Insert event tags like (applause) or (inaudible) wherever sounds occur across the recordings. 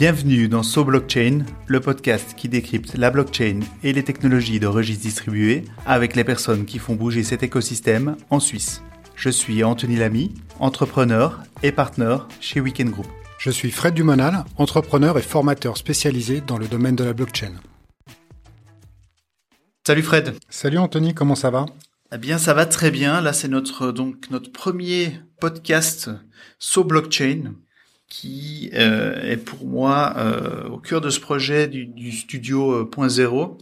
Bienvenue dans So Blockchain, le podcast qui décrypte la blockchain et les technologies de registres distribués avec les personnes qui font bouger cet écosystème en Suisse. Je suis Anthony Lamy, entrepreneur et partenaire chez Weekend Group. Je suis Fred Dumonal, entrepreneur et formateur spécialisé dans le domaine de la blockchain. Salut Fred. Salut Anthony, comment ça va? Eh bien, ça va très bien. Là, c'est notre donc notre premier podcast So Blockchain qui euh, est pour moi euh, au cœur de ce projet du, du studio euh, point zéro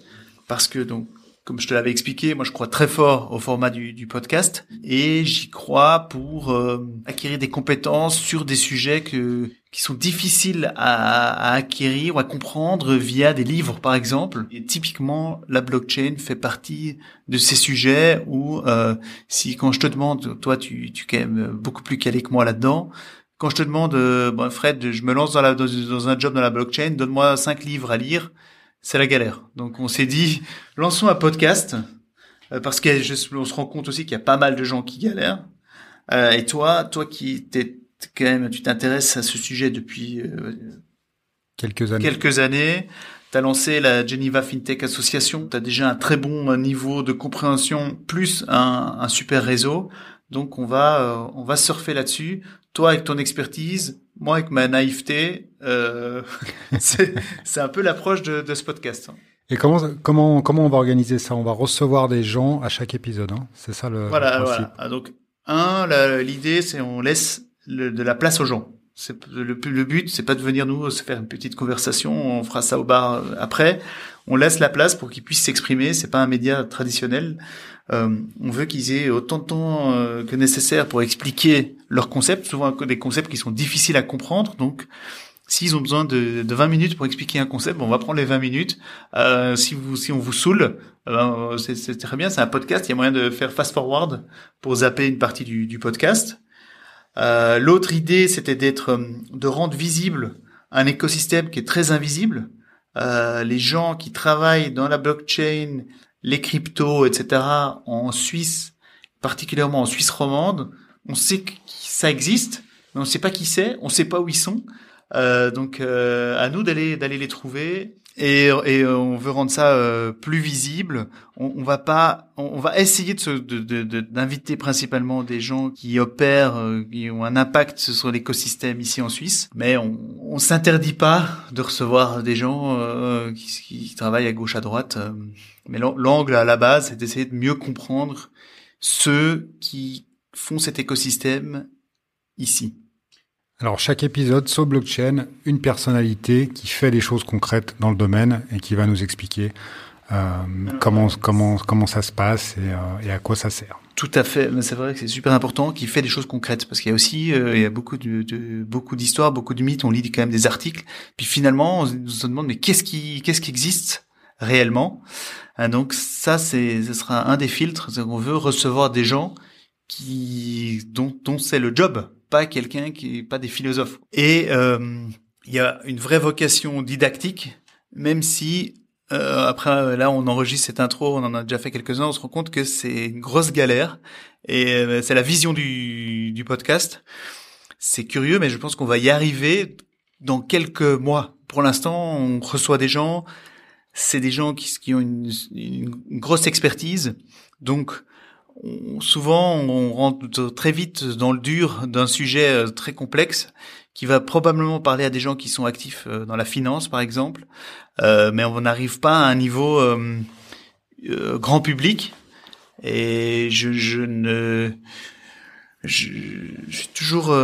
parce que donc comme je te l'avais expliqué, moi je crois très fort au format du, du podcast et j'y crois pour euh, acquérir des compétences sur des sujets que, qui sont difficiles à, à, acquérir ou à comprendre via des livres par exemple. Et typiquement, la blockchain fait partie de ces sujets où euh, si quand je te demande, toi tu, tu es quand même beaucoup plus calé que moi là-dedans, quand je te demande, euh, bon, Fred, je me lance dans, la, dans, dans un job dans la blockchain, donne-moi cinq livres à lire, c'est la galère. Donc on s'est dit, lançons un podcast, euh, parce qu'on se rend compte aussi qu'il y a pas mal de gens qui galèrent. Euh, et toi, toi qui t'es quand même, tu t'intéresses à ce sujet depuis euh, quelques années. Quelques années. Tu as lancé la Geneva FinTech Association. Tu as déjà un très bon niveau de compréhension, plus un, un super réseau. Donc on va euh, on va surfer là-dessus. Toi avec ton expertise, moi avec ma naïveté, euh, (laughs) c'est un peu l'approche de, de ce podcast. Et comment comment comment on va organiser ça? On va recevoir des gens à chaque épisode. Hein c'est ça le, voilà, le principe. Voilà. Ah, donc un, l'idée c'est on laisse le, de la place aux gens. Le, le but, c'est pas de venir nous faire une petite conversation. On fera ça au bar après. On laisse la place pour qu'ils puissent s'exprimer. C'est pas un média traditionnel. Euh, on veut qu'ils aient autant de temps euh, que nécessaire pour expliquer leurs concepts, souvent des concepts qui sont difficiles à comprendre. Donc, s'ils ont besoin de, de, 20 minutes pour expliquer un concept, on va prendre les 20 minutes. Euh, si vous si on vous saoule, euh, c'est très bien. C'est un podcast. Il y a moyen de faire fast forward pour zapper une partie du podcast. Euh, L'autre idée, c'était d'être de rendre visible un écosystème qui est très invisible. les gens qui travaillent dans la blockchain les cryptos, etc. en Suisse, particulièrement en Suisse romande, on sait que ça existe, mais on ne sait pas qui c'est, on ne sait pas où ils sont. Euh, donc euh, à nous d'aller d'aller les trouver et, et on veut rendre ça euh, plus visible. On, on, va pas, on, va essayer de d'inviter de, de, principalement des gens qui opèrent, euh, qui ont un impact sur l'écosystème ici en Suisse, mais on, on s'interdit pas de recevoir des gens euh, qui, qui, travaillent à gauche à droite. mais l'angle à la base, c'est d'essayer de mieux comprendre ceux qui font cet écosystème ici. Alors chaque épisode sur blockchain, une personnalité qui fait des choses concrètes dans le domaine et qui va nous expliquer euh, comment comment comment ça se passe et, euh, et, à quoi ça sert. Tout à fait, mais c'est vrai que c'est super important qu'il fait des choses concrètes parce qu'il y a aussi euh, il y a beaucoup de, de beaucoup d'histoires, beaucoup de mythes, on lit quand même des articles, puis finalement on se demande mais qu'est-ce qui qu'est-ce qui existe réellement? Donc ça c'est ce sera un des filtres, on veut recevoir des gens qui dont dont c'est le job pas quelqu'un qui est pas des philosophes. Et euh, il y a une vraie vocation didactique, même si euh, après là on enregistre cette intro, on en a déjà fait quelques-uns, on se rend compte que c'est une grosse galère et euh, c'est la vision du, du podcast. C'est curieux, mais je pense qu'on va y arriver dans quelques mois. Pour l'instant, on reçoit des gens, c'est des gens qui, qui ont une, une grosse expertise, donc souvent on rentre très vite dans le dur d'un sujet euh, très complexe qui va probablement parler à des gens qui sont actifs euh, dans la finance par exemple, euh, mais on n'arrive pas à un niveau euh, euh, grand public. Et je, je ne je, je, suis toujours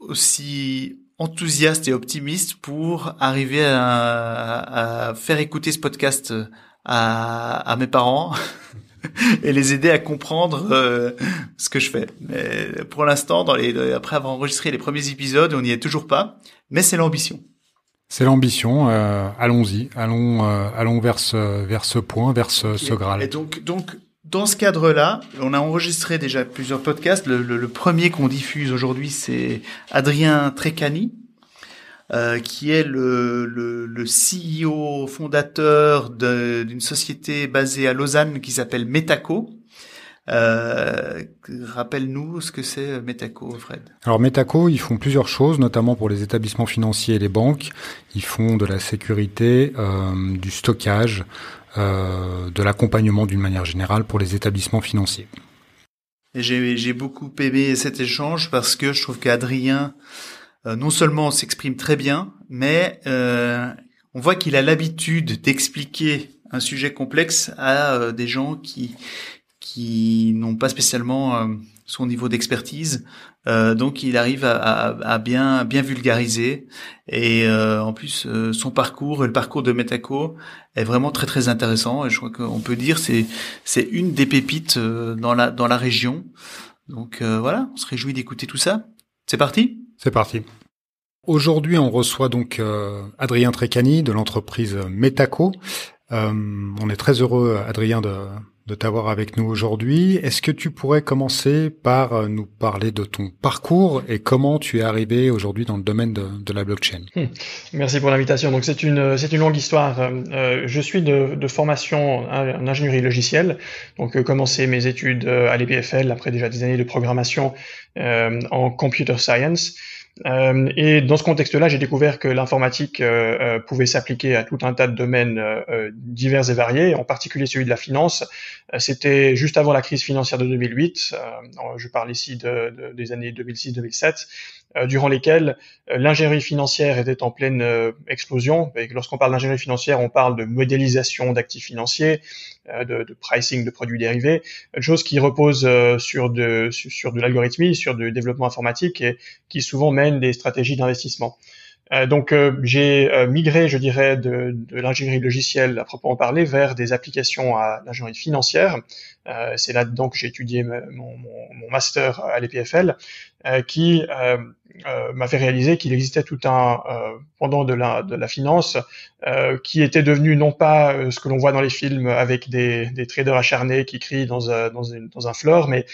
aussi enthousiaste et optimiste pour arriver à, à, faire écouter ce podcast à, à mes parents (laughs) (laughs) et les aider à comprendre euh, ce que je fais. Mais pour l'instant, dans les, après avoir enregistré les premiers épisodes, on n'y est toujours pas, mais c'est l'ambition. C'est l'ambition. Euh, allons-y, allons, euh, allons vers ce, vers ce point, vers ce, ce graal. Et donc, donc, dans ce cadre-là, on a enregistré déjà plusieurs podcasts. Le, le, le premier qu'on diffuse aujourd'hui, c'est Adrien Trécani, euh, qui est le, le, le CEO fondateur d'une société basée à Lausanne qui s'appelle Metaco. Euh, Rappelle-nous ce que c'est Metaco, Fred. Alors Metaco, ils font plusieurs choses, notamment pour les établissements financiers et les banques. Ils font de la sécurité, euh, du stockage, euh, de l'accompagnement d'une manière générale pour les établissements financiers. J'ai beaucoup aimé cet échange parce que je trouve qu'Adrien, euh, non seulement s'exprime très bien, mais euh, on voit qu'il a l'habitude d'expliquer un sujet complexe à euh, des gens qui qui n'ont pas spécialement euh, son niveau d'expertise. Euh, donc il arrive à, à, à, bien bien vulgariser et en plus son parcours, le parcours de Metaco est vraiment très très intéressant et je crois qu'on peut dire c'est c'est une des pépites dans la dans la région. Donc voilà, on se réjouit d'écouter tout ça. C'est parti? C'est parti. Aujourd'hui, on reçoit donc Adrien Trécani de l'entreprise Metaco. Euh, on est très heureux, Adrien, de, de t'avoir avec nous aujourd'hui. Est-ce que tu pourrais commencer par euh, nous parler de ton parcours et comment tu es arrivé aujourd'hui dans le domaine de, la blockchain? Hmm. Merci pour l'invitation. Donc c'est une c'est une longue histoire. Euh, je suis de, formation en ingénierie logicielle. Donc euh, mes études euh, à l'EPFL après déjà des années de programmation euh, en computer science. Euh, et dans ce contexte-là, j'ai découvert que l'informatique euh, euh, pouvait s'appliquer à tout un tas de domaines divers et variés, en particulier celui de la finance. C'était juste avant la crise financière de 2008. je parle ici de, de, des années 2006-2007. Euh, durant lesquelles euh, l'ingénierie financière était en pleine euh, explosion. Lorsqu'on parle d'ingénierie financière, on parle de modélisation d'actifs financiers, de, de, pricing de produits dérivés, une chose qui repose sur de, sur de l'algorithmie, sur du développement informatique et qui souvent mène des stratégies d'investissement. Euh, donc euh, j'ai euh, migré, je dirais, de, de l'ingénierie logicielle à proprement parler vers des applications à l'ingénierie financière. c'est là donc j'ai étudié mon, mon, mon, master à l'EPFL, qui euh, m'a fait réaliser qu'il existait tout un euh, pendant de la, finance euh, qui était devenu non pas euh, ce que l'on voit dans les films avec des, traders acharnés qui crient dans un, dans, un floor, mais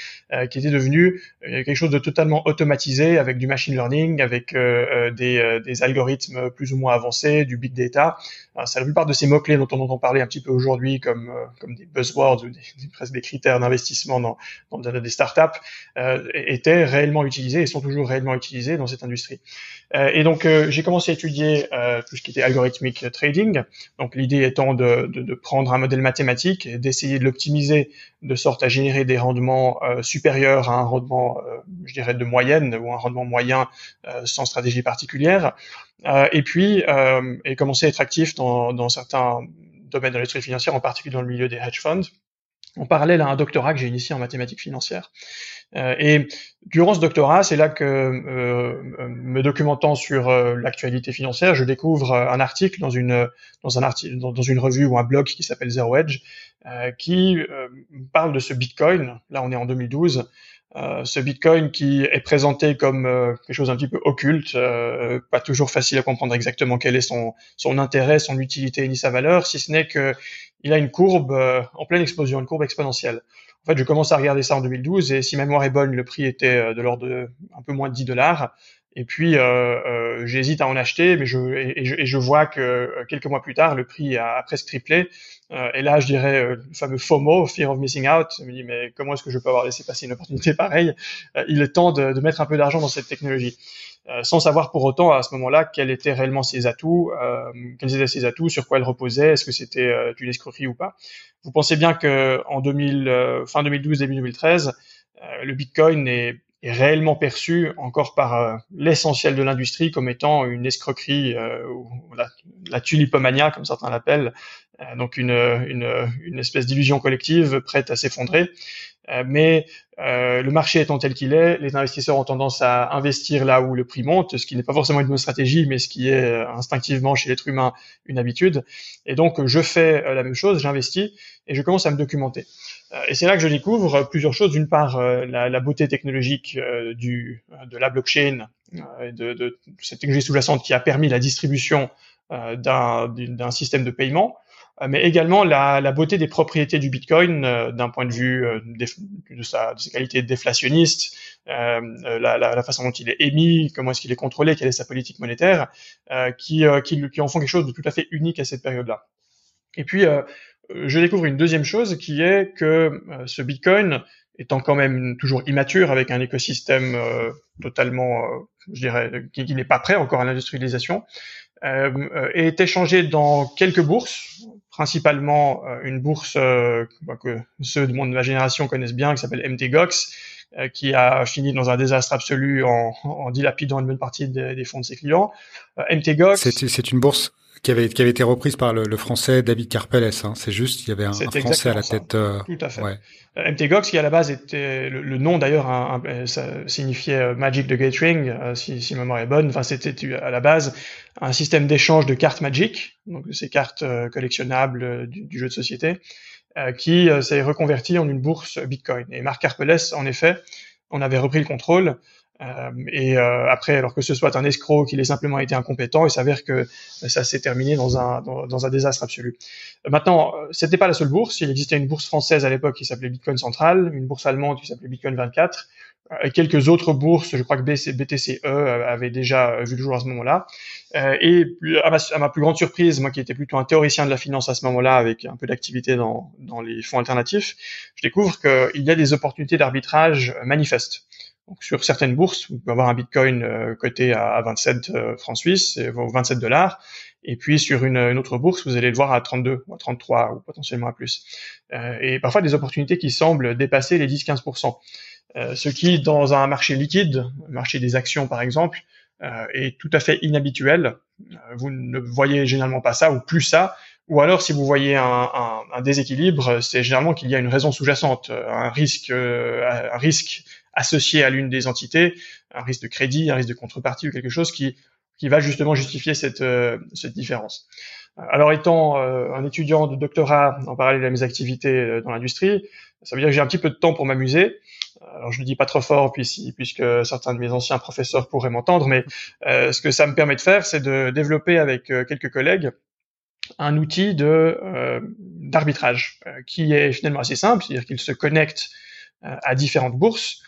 qui était devenu quelque chose de totalement automatisé avec du machine learning, avec des, algorithmes plus ou moins avancés, du big data. C'est la plupart de ces mots-clés dont on entend parler un petit peu aujourd'hui comme, comme des buzzwords ou presque des critères d'investissement dans, des startups étaient réellement utilisés et sont toujours réellement utilisés dans cette industrie. Euh, et donc euh, j'ai commencé à étudier euh, tout ce qui était algorithmique trading. Donc l'idée étant de, de, prendre un modèle mathématique et d'essayer de l'optimiser de sorte à générer des rendements supérieurs à un rendement, je dirais, de moyenne ou un rendement moyen sans stratégie particulière. et puis et commencer à être actif dans, dans certains domaines de l'industrie financière, en particulier dans le milieu des hedge funds en parallèle à un doctorat que j'ai initié en mathématiques financières. Euh, et durant ce doctorat, c'est là que, euh, me documentant sur euh, l'actualité financière, je découvre un article dans une dans un article dans, une revue ou un blog qui s'appelle Zero Edge, qui parle de ce Bitcoin. Là, on est en 2012. Euh, ce Bitcoin qui est présenté comme euh, quelque chose un petit peu occulte, euh, pas toujours facile à comprendre exactement quel est son, son intérêt, son utilité ni sa valeur, si ce n'est que il a une courbe en pleine explosion, une courbe exponentielle. En fait, je commence à regarder ça en 2012 et si ma mémoire est bonne, le prix était de l'ordre de un peu moins de 10 dollars. Et puis, euh, euh, j'hésite à en acheter, mais je et, vois que euh, quelques mois plus tard, le prix a, presque triplé. Euh, et là, je dirais euh, le fameux FOMO, Fear of Missing Out. Je me dis, mais comment est-ce que je peux avoir laissé passer une opportunité (laughs) pareille? Il est temps de, mettre un peu d'argent dans cette technologie. sans savoir pour autant à ce moment-là quels étaient réellement ses atouts, quels étaient ses atouts, sur quoi elle reposait, est-ce que c'était une escroquerie ou pas? Vous pensez bien que en 2000, fin 2012 début 2013, le Bitcoin est est réellement perçu encore par euh, l'essentiel de l'industrie comme étant une escroquerie euh, ou la, tulipomania comme certains l'appellent, euh, donc une, une, une espèce d'illusion collective prête à s'effondrer. mais le marché étant tel qu'il est, les investisseurs ont tendance à investir là où le prix monte, ce qui n'est pas forcément une bonne stratégie, mais ce qui est instinctivement chez l'être humain une habitude. Et donc je fais la même chose, j'investis et je commence à me documenter. Euh, et c'est là que je découvre plusieurs choses. D'une part, euh, la, la, beauté technologique euh, du, de la blockchain, de, de, cette technologie sous-jacente qui a permis la distribution d'un système de paiement, mais également la, la, beauté des propriétés du Bitcoin d'un point de vue de, sa, de ses qualités déflationnistes, la, la, façon dont il est émis, comment est-ce qu'il est contrôlé, quelle est sa politique monétaire, qui, qui, qui, en font quelque chose de tout à fait unique à cette période-là. Et puis, je découvre une deuxième chose qui est que euh, ce Bitcoin étant quand même toujours immature avec un écosystème totalement, je dirais, qui, n'est pas prêt encore à l'industrialisation, est échangé dans quelques bourses, principalement une bourse que ceux de mon de ma génération connaissent bien, qui s'appelle MTGOX, euh, qui a fini dans un désastre absolu en, dilapidant une bonne partie des, fonds de ses clients. Euh, MTGOX. C'est une bourse qui avait, qui avait été reprise par le, le français David Carpeles. Hein. C'est juste, il y avait un, français à la tête. Euh, Tout à fait. Ouais. Euh, MTGOX, qui à la base était le, nom d'ailleurs, ça signifiait Magic the Gathering, si, si ma mémoire est bonne. Enfin, c'était à la base un système d'échange de cartes Magic, donc ces cartes collectionnables du, du, jeu de société, euh, qui euh, s'est reconverti en une bourse Bitcoin. Et Marc Carpeles, en effet, on avait repris le contrôle. Euh, et après, alors que ce soit un escroc qu'il ait simplement été incompétent, il s'avère que ça s'est terminé dans un, dans, un désastre absolu. Maintenant, c'était pas la seule bourse. Il existait une bourse française à l'époque qui s'appelait Bitcoin Central, une bourse allemande qui s'appelait Bitcoin 24, et quelques autres bourses, je crois que BTCE avait déjà vu le jour à ce moment-là. Euh, et à ma, plus grande surprise, moi qui étais plutôt un théoricien de la finance à ce moment-là, avec un peu d'activité dans, dans les fonds alternatifs, je découvre qu'il y a des opportunités d'arbitrage manifestes. Donc, sur certaines bourses, vous pouvez avoir un Bitcoin euh, coté à, 27 euh, francs suisses, 27 dollars, et puis sur une, autre bourse, vous allez le voir à 32 ou à 33 ou potentiellement à plus. Euh, et parfois des opportunités qui semblent dépasser les 10-15%. Euh, ce qui, dans un marché liquide, marché des actions par exemple, est tout à fait inhabituel. Vous ne voyez généralement pas ça ou plus ça. Ou alors, si vous voyez un, un, un déséquilibre, c'est généralement qu'il y a une raison sous-jacente, un risque, un risque associé à l'une des entités, un risque de crédit, un risque de contrepartie ou quelque chose qui, qui va justement justifier cette, cette différence. Alors, étant un étudiant de doctorat en parallèle à mes activités dans l'industrie, ça veut dire que j'ai un petit peu de temps pour m'amuser alors je le dis pas trop fort puisque certains de mes anciens professeurs pourraient m'entendre, mais euh, ce que ça me permet de faire, c'est de développer avec euh, quelques collègues un outil de euh, d'arbitrage qui est finalement assez simple, c'est-à-dire qu'il se connecte à différentes bourses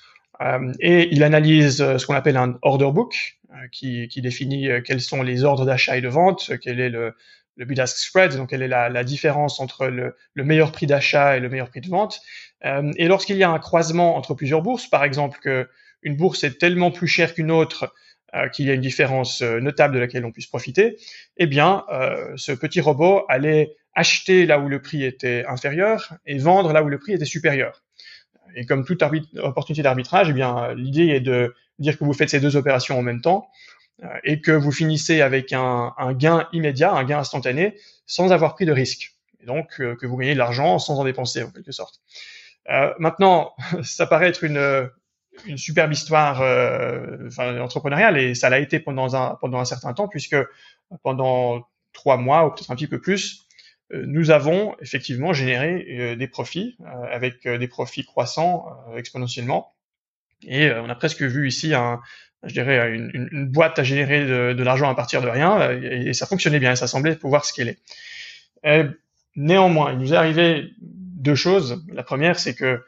et il analyse ce qu'on appelle un order book qui, qui définit quels sont les ordres d'achat et de vente, quel est le, le bid-ask spread, donc quelle est la, différence entre le, le meilleur prix d'achat et le meilleur prix de vente, euh, et lorsqu'il y a un croisement entre plusieurs bourses, par exemple que une bourse est tellement plus chère qu'une autre euh, qu'il y a une différence euh, notable de laquelle on puisse profiter, eh bien, ce petit robot allait acheter là où le prix était inférieur et vendre là où le prix était supérieur. Et comme toute opportunité d'arbitrage, eh bien, l'idée est de dire que vous faites ces deux opérations en même temps et que vous finissez avec un, gain immédiat, un gain instantané, sans avoir pris de risque. Et donc que vous gagnez de l'argent sans en dépenser en quelque sorte. Euh, maintenant, (laughs) ça paraît être une, superbe histoire euh, entrepreneuriale et ça l'a été pendant un, certain temps puisque pendant trois mois ou peut-être un petit peu plus, euh, nous avons effectivement généré euh, des profits avec des profits croissants exponentiellement. Et on a presque vu ici je dirais, une, boîte à générer de, l'argent à partir de rien et, ça fonctionnait bien et ça semblait pouvoir scaler. néanmoins, il nous est arrivé deux choses. La première, c'est que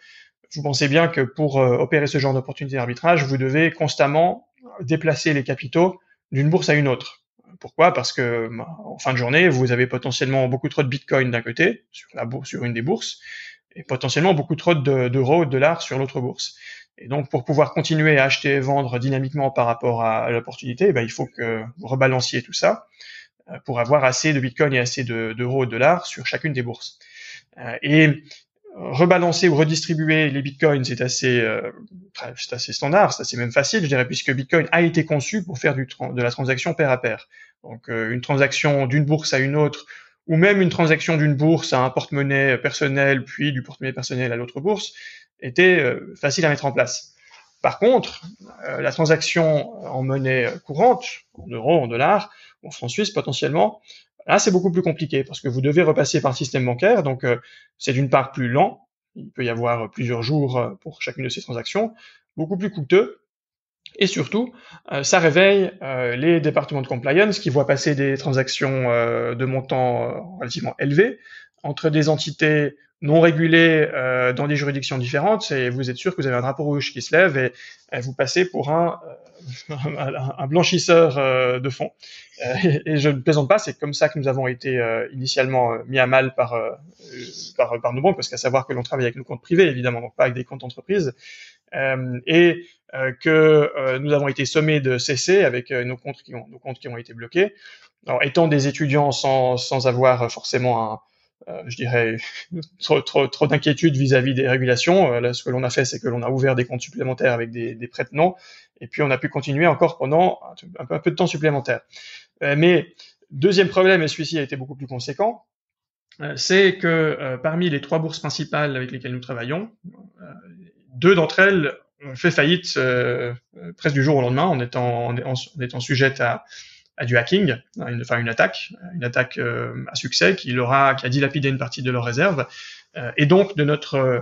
vous pensez bien que pour euh, opérer ce genre d'opportunité d'arbitrage, vous devez constamment déplacer les capitaux d'une bourse à une autre. Pourquoi? Parce que en fin de journée, vous avez potentiellement beaucoup trop de Bitcoin d'un côté sur la bourse, sur une des bourses, et potentiellement beaucoup trop d'euros, de, de dollars sur l'autre bourse. Et donc, pour pouvoir continuer à acheter et vendre dynamiquement par rapport à, l'opportunité, ben, il faut que vous rebalanciez tout ça euh, pour avoir assez de Bitcoin et assez d'euros et de dollars sur chacune des bourses. Euh, et rebalancer ou redistribuer les bitcoins, c'est assez, euh, c'est assez standard, c'est assez même facile, je dirais, puisque Bitcoin a été conçu pour faire de la transaction pair à pair. Donc, euh, une transaction d'une bourse à une autre, ou même une transaction d'une bourse à un porte-monnaie personnel, puis du porte-monnaie personnel à l'autre bourse, était facile à mettre en place. Par contre, la transaction en monnaie courante, en euros, en dollars, en francs suisses potentiellement, Là, c'est beaucoup plus compliqué parce que vous devez repasser par le système bancaire, donc euh, c'est d'une part plus lent, il peut y avoir plusieurs jours euh, pour chacune de ces transactions, beaucoup plus coûteux, et surtout, euh, ça réveille les départements de compliance qui voient passer des transactions de montant relativement élevé entre des entités non régulées euh, dans des juridictions différentes, et vous êtes sûr que vous avez un drapeau rouge qui se lève et, vous passez pour un, euh, (laughs) un blanchisseur euh, de fonds. Et, et, je ne plaisante pas, c'est comme ça que nous avons été initialement mis à mal par, par, par nos banques, parce qu'à savoir que l'on travaille avec nos comptes privés, évidemment, donc pas avec des comptes entreprises, et que nous avons été sommés de cesser avec nos comptes qui ont, nos comptes qui ont été bloqués. Alors, étant des étudiants sans, sans avoir forcément un, euh, je dirais, (laughs) trop, trop, trop d'inquiétude vis-à-vis des régulations. Euh, là, ce que l'on a fait, c'est que l'on a ouvert des comptes supplémentaires avec des, des prêts non, et puis on a pu continuer encore pendant un, peu, un peu de temps supplémentaire. Euh, mais deuxième problème, et celui-ci a été beaucoup plus conséquent, c'est que parmi les trois bourses principales avec lesquelles nous travaillons, deux d'entre elles ont fait faillite presque du jour au lendemain en étant, en, étant sujettes à, à du hacking, une, enfin une attaque, une attaque euh, à succès qui aura, qui a dilapidé une partie de leurs réserves, euh, et donc de notre, euh,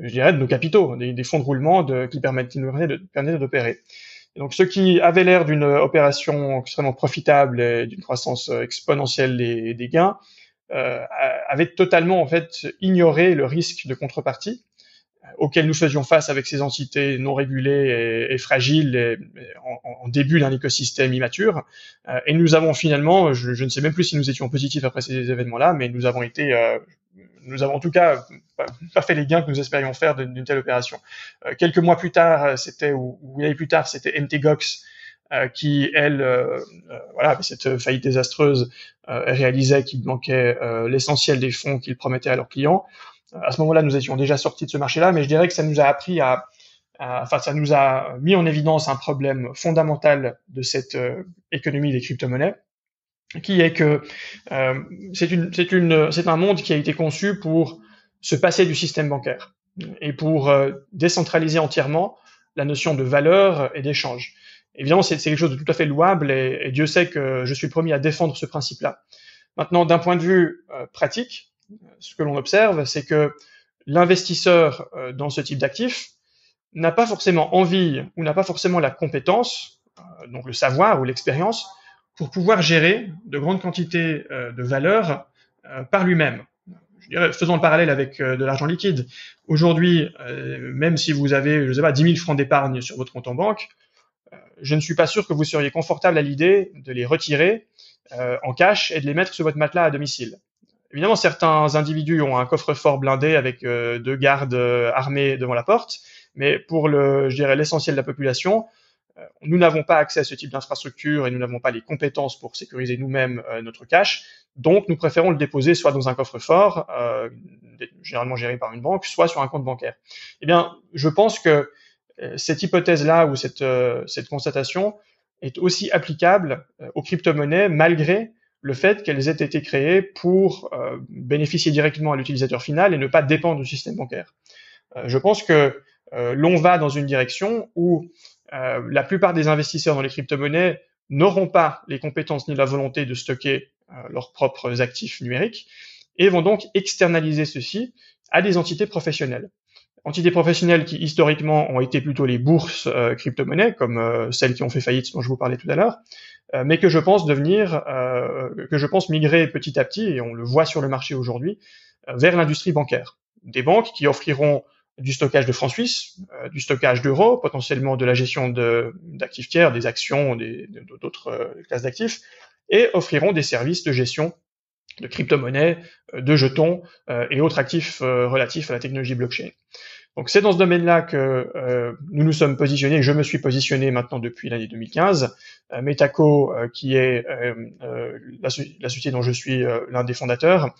je dirais, de nos capitaux, des, des fonds de roulement de, qui permettent, permettent d'opérer. donc, ce qui avait l'air d'une opération extrêmement profitable et d'une croissance exponentielle des, des gains, euh, avait totalement en fait ignoré le risque de contrepartie auxquels nous faisions face avec ces entités non régulées et, fragiles et, en, début d'un écosystème immature. Euh, et nous avons finalement, je, ne sais même plus si nous étions positifs après ces événements-là, mais nous avons été, euh, nous avons en tout cas pas, fait les gains que nous espérions faire d'une telle opération. Euh, quelques mois plus tard, c'était ou, ou une année plus tard, c'était MTGOX qui, elle, voilà, avec cette faillite désastreuse, réalisait qu'il manquait l'essentiel des fonds qu'ils promettaient à leurs clients à ce moment-là, nous étions déjà sortis de ce marché-là, mais je dirais que ça nous a appris à, enfin, ça nous a mis en évidence un problème fondamental de cette euh, économie des crypto-monnaies, qui est que euh, c'est un monde qui a été conçu pour se passer du système bancaire et pour euh, décentraliser entièrement la notion de valeur et d'échange. Évidemment, c'est, quelque chose de tout à fait louable et, et, Dieu sait que je suis le premier à défendre ce principe-là. Maintenant, d'un point de vue pratique, ce que l'on observe, c'est que l'investisseur euh, dans ce type d'actifs n'a pas forcément envie ou n'a pas forcément la compétence, euh, donc le savoir ou l'expérience, pour pouvoir gérer de grandes quantités euh, de valeur par lui-même. Je dirais, faisons le parallèle avec de l'argent liquide. Aujourd'hui, même si vous avez, je sais pas, 10 000 francs d'épargne sur votre compte en banque, je ne suis pas sûr que vous seriez confortable à l'idée de les retirer en cash et de les mettre sur votre matelas à domicile. Évidemment, certains individus ont un coffre-fort blindé avec euh, deux gardes euh, armés devant la porte, mais pour le, je dirais, l'essentiel de la population, euh, nous n'avons pas accès à ce type d'infrastructure et nous n'avons pas les compétences pour sécuriser nous-mêmes notre cash. Donc, nous préférons le déposer soit dans un coffre-fort, généralement géré par une banque, soit sur un compte bancaire. Eh bien, je pense que cette hypothèse-là ou cette, cette constatation est aussi applicable aux crypto-monnaies malgré le fait qu'elles aient été créées pour euh, bénéficier directement à l'utilisateur final et ne pas dépendre du système bancaire. Euh, je pense que euh, l'on va dans une direction où la plupart des investisseurs dans les crypto-monnaies n'auront pas les compétences ni la volonté de stocker leurs propres actifs numériques et vont donc externaliser ceci à des entités professionnelles. Entités professionnelles qui historiquement ont été plutôt les bourses crypto-monnaies, comme celles qui ont fait faillite dont je vous parlais tout à l'heure, mais que je pense devenir, euh, que je pense migrer petit à petit, et on le voit sur le marché aujourd'hui, euh, vers l'industrie bancaire. Des banques qui offriront du stockage de francs suisses, du stockage d'euros, potentiellement de la gestion d'actifs tiers, des actions, d'autres classes d'actifs, et offriront des services de gestion de crypto-monnaies, de jetons et autres actifs relatifs à la technologie blockchain. Donc c'est dans ce domaine-là que euh, nous nous sommes positionnés, je me suis positionné maintenant depuis l'année 2015. Euh, Metaco, euh, qui est la, société dont je suis l'un des fondateurs,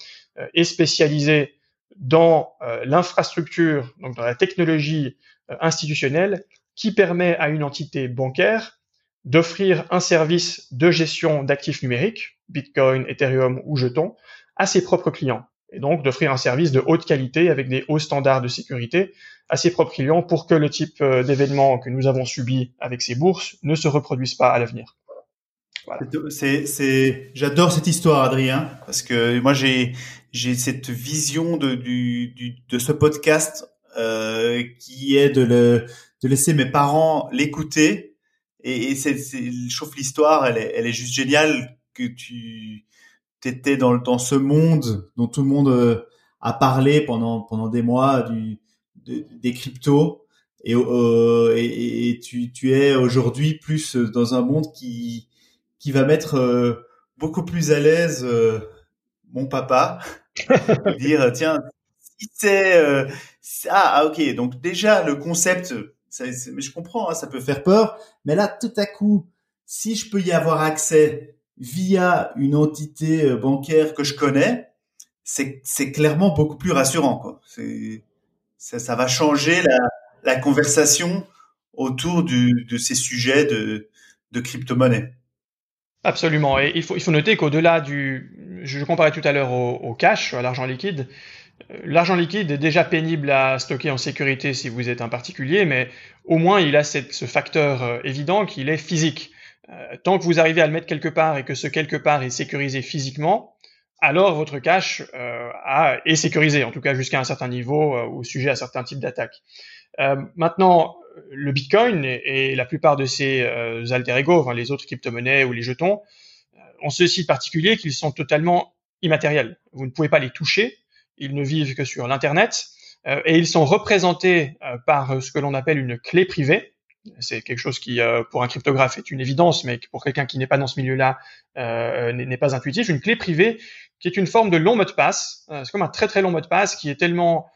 est spécialisée dans l'infrastructure, donc dans la technologie institutionnelle, qui permet à une entité bancaire d'offrir un service de gestion d'actifs numériques, Bitcoin, Ethereum ou jetons, à ses propres clients et donc d'offrir un service de haute qualité avec des hauts standards de sécurité à ses propres clients pour que le type euh, d'événements que nous avons subi avec ces bourses ne se reproduise pas à l'avenir. Voilà. C'est, j'adore cette histoire, Adrien, parce que moi j'ai j'ai cette vision de du, du de ce podcast euh, qui est de le de laisser mes parents l'écouter et, et c'est je trouve l'histoire elle est elle est juste géniale que tu étais dans, dans ce monde dont tout le monde a parlé pendant pendant des mois du des cryptos. Et, euh, et, et, tu, tu es aujourd'hui plus dans un monde qui qui va mettre euh, beaucoup plus à l'aise euh, mon papa. (laughs) Dire tiens si c'est euh, ah, ah, ok donc déjà le concept ça, mais je comprends hein, ça peut faire peur mais là tout à coup si je peux y avoir accès via une entité bancaire que je connais c'est clairement beaucoup plus rassurant quoi ça, ça va changer la la conversation autour de ces sujets de, de crypto-monnaie. Absolument. Et il faut, il faut noter qu'au-delà du, je comparais tout à l'heure au, cash, à l'argent liquide, euh, l'argent liquide est déjà pénible à stocker en sécurité si vous êtes un particulier, mais au moins il a cette, ce facteur euh, évident qu'il est physique. Euh, tant que vous arrivez à le mettre quelque part et que ce quelque part est sécurisé physiquement, alors votre cash euh, est sécurisé, en tout cas jusqu'à un certain niveau euh, ou sujet à certains types d'attaques. Euh, maintenant, le Bitcoin et, la plupart de euh, alter ego, les autres crypto-monnaies ou les jetons, ont ceci particulier qu'ils sont totalement immatériels. Vous ne pouvez pas les toucher, ils ne vivent que sur l'Internet, et ils sont représentés par ce que l'on appelle une clé privée. C'est quelque chose qui, pour un cryptographe, est une évidence, mais pour quelqu'un qui n'est pas dans ce milieu-là, n'est pas intuitif. Une clé privée qui est une forme de long mot de passe. c'est comme un très très long mot de passe qui est tellement,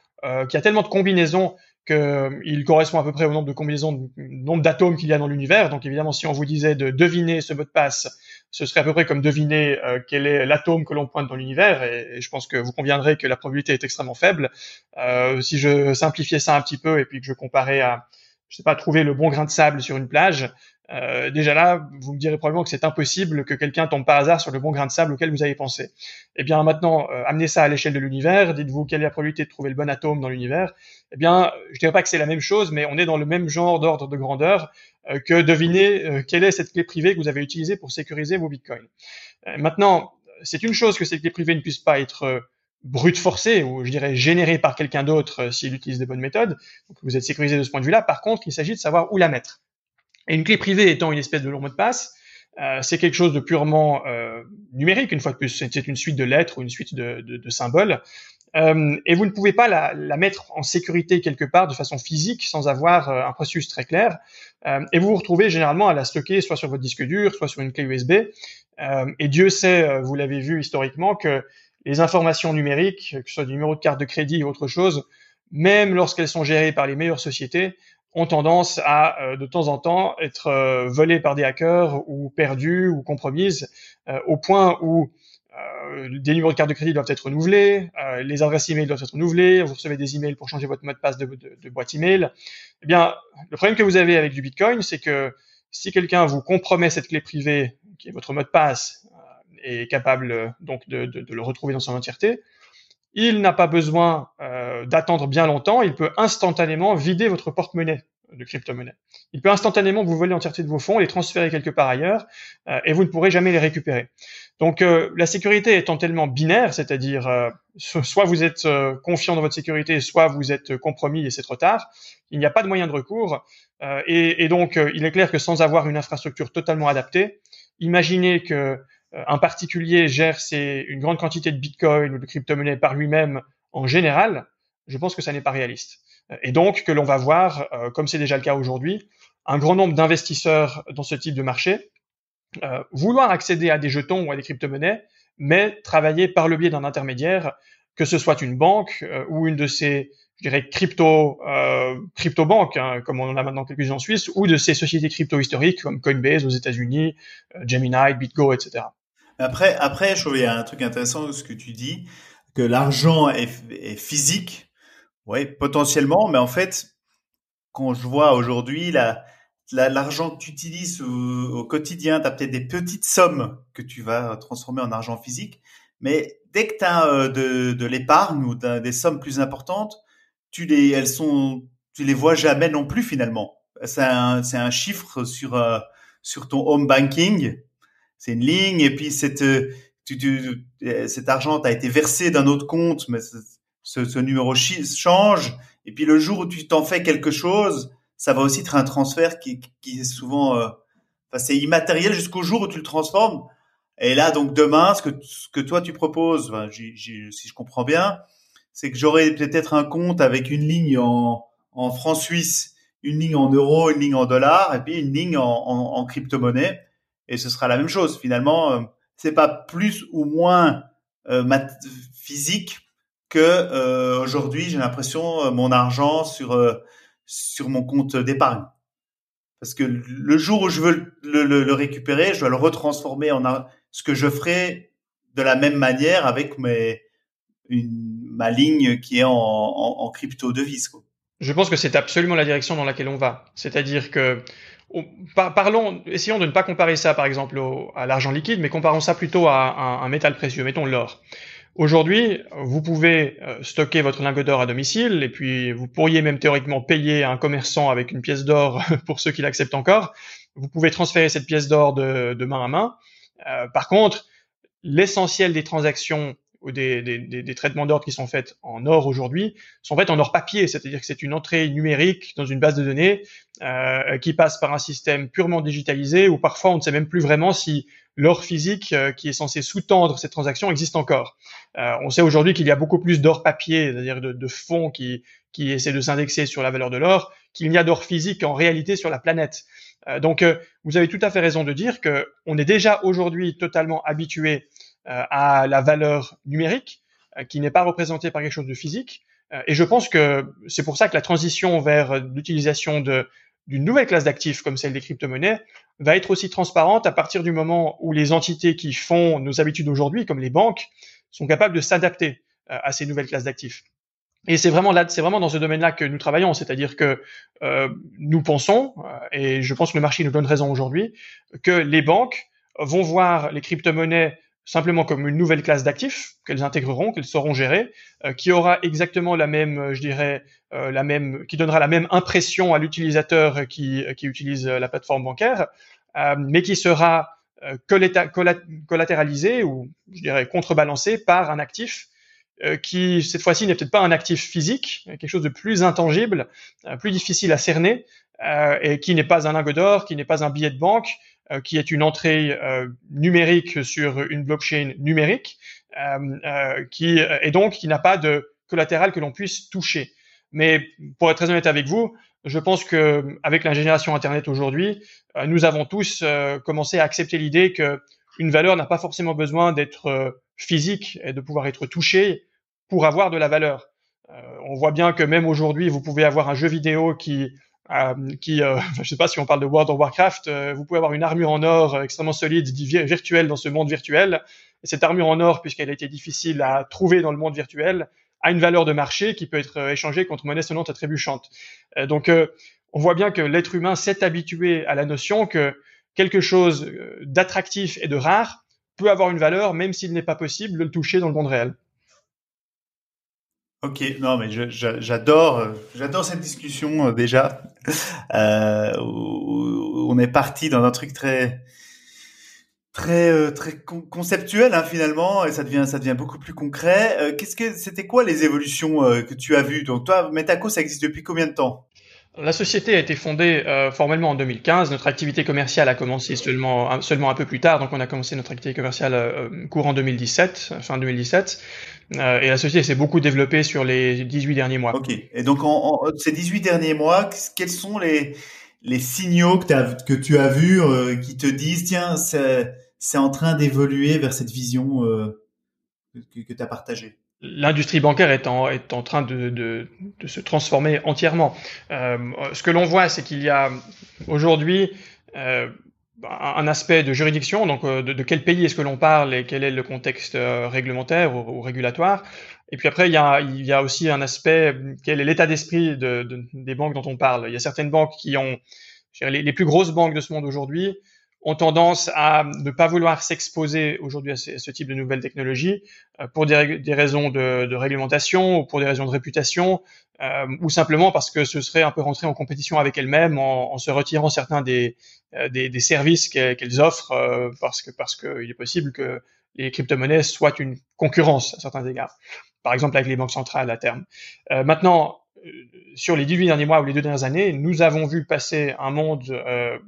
qui a tellement de combinaisons qu'il correspond à peu près au nombre de combinaisons, nombre d'atomes qu'il y a dans l'univers. Donc évidemment, si on vous disait de deviner ce mot de passe, ce serait à peu près comme deviner euh, quel est l'atome que l'on pointe dans l'univers. Et, je pense que vous conviendrez que la probabilité est extrêmement faible. Euh, si je simplifiais ça un petit peu et puis que je comparais à, je sais pas, trouver le bon grain de sable sur une plage, euh, déjà là, vous me direz probablement que c'est impossible que quelqu'un tombe par hasard sur le bon grain de sable auquel vous avez pensé. Eh bien maintenant, euh, amenez ça à l'échelle de l'univers, dites-vous quelle est la probabilité de trouver le bon atome dans l'univers. Eh bien, je dirais pas que c'est la même chose, mais on est dans le même genre d'ordre de grandeur euh, que deviner quelle est cette clé privée que vous avez utilisée pour sécuriser vos bitcoins. maintenant, c'est une chose que cette clé privée ne puisse pas être brute forcée ou je dirais générée par quelqu'un d'autre s'il utilise des bonnes méthodes. Donc vous êtes sécurisé de ce point de vue-là. Par contre, il s'agit de savoir où la mettre. Et une clé privée étant une espèce de long mot de passe, euh, c'est quelque chose de purement euh, numérique, une fois de plus. C'est une suite de lettres ou une suite de, de, de symboles. Euh, et vous ne pouvez pas la, la, mettre en sécurité quelque part de façon physique sans avoir euh, un processus très clair. Euh, et vous vous retrouvez généralement à la stocker soit sur votre disque dur, soit sur une clé USB. et Dieu sait, vous l'avez vu historiquement, que les informations numériques, que ce soit du numéro de carte de crédit ou autre chose, même lorsqu'elles sont gérées par les meilleures sociétés, ont tendance à euh, de temps en temps être euh, volées par des hackers ou perdues ou compromises euh, au point où des numéros de carte de crédit doivent être renouvelés, les adresses email doivent être renouvelées, vous recevez des emails pour changer votre mot de passe de, de, de boîte email. Eh bien, le problème que vous avez avec du Bitcoin, c'est que si quelqu'un vous compromet cette clé privée, qui est votre mot de passe, est capable donc de, de, le retrouver dans son entièreté, il n'a pas besoin euh, d'attendre bien longtemps, il peut instantanément vider votre porte-monnaie de crypto-monnaie. Il peut instantanément vous voler l'entièreté de vos fonds, les transférer quelque part ailleurs, euh, et vous ne pourrez jamais les récupérer. Donc euh, la sécurité étant tellement binaire, c'est-à-dire soit vous êtes confiant dans votre sécurité, soit vous êtes compromis et c'est trop tard, il n'y a pas de moyen de recours, et, donc il est clair que sans avoir une infrastructure totalement adaptée, imaginez que euh, un particulier gère ses, une grande quantité de bitcoin ou de crypto-monnaie par lui-même en général, je pense que ça n'est pas réaliste. Euh, et donc que l'on va voir, euh, comme c'est déjà le cas aujourd'hui, un grand nombre d'investisseurs dans ce type de marché vouloir accéder à des jetons ou à des crypto-monnaies, mais travailler par le biais d'un intermédiaire, que ce soit une banque ou une de ces je dirais crypto euh, crypto banques hein, comme on en a maintenant quelques-unes en Suisse ou de ces sociétés crypto historiques comme Coinbase aux États-Unis, Gemini, BitGo, etc. Après, après, je trouve qu'il y a un truc intéressant ce que tu dis, que l'argent est, physique, ouais, potentiellement, mais en fait, quand je vois aujourd'hui la, l'argent que tu utilises au, quotidien, tu as peut-être des petites sommes que tu vas transformer en argent physique, mais dès que tu as euh, de, de l'épargne ou des sommes plus importantes, tu les, elles sont, tu les vois jamais non plus finalement. C'est un, un chiffre sur, euh, sur ton home banking c'est une ligne et puis cette tu, tu, cet argent a été versé d'un autre compte, mais ce, ce, numéro change. Et puis le jour où tu t'en fais quelque chose, ça va aussi être un transfert qui, qui est souvent, euh, enfin c'est immatériel jusqu'au jour où tu le transformes. Et là, donc demain, ce que, ce que toi tu proposes, si je comprends bien, c'est que j'aurai peut-être un compte avec une ligne en, en francs suisses, une ligne en euros, une ligne en dollars, et puis une ligne en, en, en crypto-monnaie. Et ce sera la même chose. Finalement, euh, c'est pas plus ou moins euh, physique que euh, aujourd'hui, j'ai l'impression mon argent sur sur mon compte d'épargne. Parce que le jour où je veux le, récupérer, je dois le retransformer en ce que je ferai de la même manière avec mes ma ligne qui est en, en, en crypto devise. Quoi. Je pense que c'est absolument la direction dans laquelle on va. C'est-à-dire que parlons, essayons de ne pas comparer ça, par exemple, à l'argent liquide, mais comparons ça plutôt à un, métal précieux, mettons l'or. Aujourd'hui, vous pouvez euh, stocker votre lingot d'or à domicile, et puis vous pourriez même théoriquement payer un commerçant avec une pièce d'or (laughs) pour ceux qui l'acceptent encore. Vous pouvez transférer cette pièce d'or de, de, main à main. Euh, par contre, l'essentiel des transactions ou des, des, des traitements d'ordre qui sont faits en or aujourd'hui sont faits en or papier, c'est-à-dire que c'est une entrée numérique dans une base de données euh, qui passe par un système purement digitalisé, où parfois on ne sait même plus vraiment si l'or physique euh, qui est censé sous-tendre cette transaction existe encore. Euh, on sait aujourd'hui qu'il y a beaucoup plus d'or papier, c'est-à-dire de, de, fonds qui, qui essaient de s'indexer sur la valeur de l'or, qu'il n'y a d'or physique en réalité sur la planète. Euh, donc, euh, vous avez tout à fait raison de dire que on est déjà aujourd'hui totalement habitué à la valeur numérique, euh, qui n'est pas représentée par quelque chose de physique. Euh, et je pense que c'est pour ça que la transition vers l'utilisation d'une nouvelle classe d'actifs comme celle des crypto-monnaies va être aussi transparente à partir du moment où les entités qui font nos habitudes aujourd'hui, comme les banques, sont capables de s'adapter à ces nouvelles classes d'actifs. Et c'est vraiment là, c'est vraiment dans ce domaine-là que nous travaillons, c'est-à-dire que euh, nous pensons, et je pense que le marché nous donne raison aujourd'hui, que les banques vont voir les crypto-monnaies simplement comme une nouvelle classe d'actifs qu'elles intégreront, qu'elles sauront gérer, euh, qui aura exactement la même, euh, je dirais, euh, la même, qui donnera la même impression à l'utilisateur qui, utilise la plateforme bancaire, mais qui sera collatéralisé ou, je dirais, contrebalancé par un actif qui cette fois-ci n'est peut-être pas un actif physique, quelque chose de plus intangible, plus difficile à cerner, et qui n'est pas un lingot d'or, qui n'est pas un billet de banque, qui est une entrée euh, numérique sur une blockchain numérique, euh, qui et donc qui n'a pas de collatéral que l'on puisse toucher. Mais pour être très honnête avec vous, je pense que avec la génération Internet aujourd'hui, nous avons tous commencé à accepter l'idée que une valeur n'a pas forcément besoin d'être physique et de pouvoir être touchée pour avoir de la valeur. on voit bien que même aujourd'hui, vous pouvez avoir un jeu vidéo qui euh, qui, euh, (laughs) je sais pas si on parle de World of Warcraft, euh, vous pouvez avoir une armure en or extrêmement solide, virtuelle dans ce monde virtuel. Et cette armure en or, puisqu'elle a été difficile à trouver dans le monde virtuel, a une valeur de marché qui peut être échangée contre monnaie sonnante et trébuchante. donc, on voit bien que l'être humain s'est habitué à la notion que quelque chose d'attractif et de rare peut avoir une valeur, même s'il n'est pas possible de le toucher dans le monde réel. Ok, non mais j'adore, euh, j'adore cette discussion euh, déjà. Euh, on est parti dans un truc très, très, très conceptuel hein, finalement, et ça devient, ça devient beaucoup plus concret. Qu'est-ce que, c'était quoi les évolutions que tu as vues? Donc toi, Metaco, ça existe depuis combien de temps? La société a été fondée formellement en 2015. Notre activité commerciale a commencé seulement, seulement un peu plus tard. Donc, on a commencé notre activité commerciale euh, courant 2017, fin 2017. Euh, et la société s'est beaucoup développée sur les 18 derniers mois. Ok. Et donc, en, en, ces 18 derniers mois, quels sont les, les signaux que, as, que tu as vus euh, qui te disent, tiens, c'est en train d'évoluer vers cette vision euh, que, que tu as partagée? L'industrie bancaire est en, est en train de, de, de se transformer entièrement. Euh, ce que l'on voit, c'est qu'il y a aujourd'hui euh, un aspect de juridiction, donc euh, de, quel pays est-ce que l'on parle et quel est le contexte euh, réglementaire ou, régulatoire. Et puis après, il y a, il y a aussi un aspect, quel est l'état d'esprit de, des banques dont on parle. Il y a certaines banques qui ont, les plus grosses banques de ce monde aujourd'hui, ont tendance à ne pas vouloir s'exposer aujourd'hui à, ce type de nouvelles technologies euh, pour des, des raisons de, de, réglementation ou pour des raisons de réputation euh, ou simplement parce que ce serait un peu rentrer en compétition avec elles-mêmes en, en, se retirant certains des, euh, des, des services qu'elles offrent euh, parce que parce qu'il est possible que les crypto-monnaies soient une concurrence à certains égards. Par exemple avec les banques centrales à terme. maintenant, sur les 18 derniers mois ou les deux dernières années, nous avons vu passer un monde euh,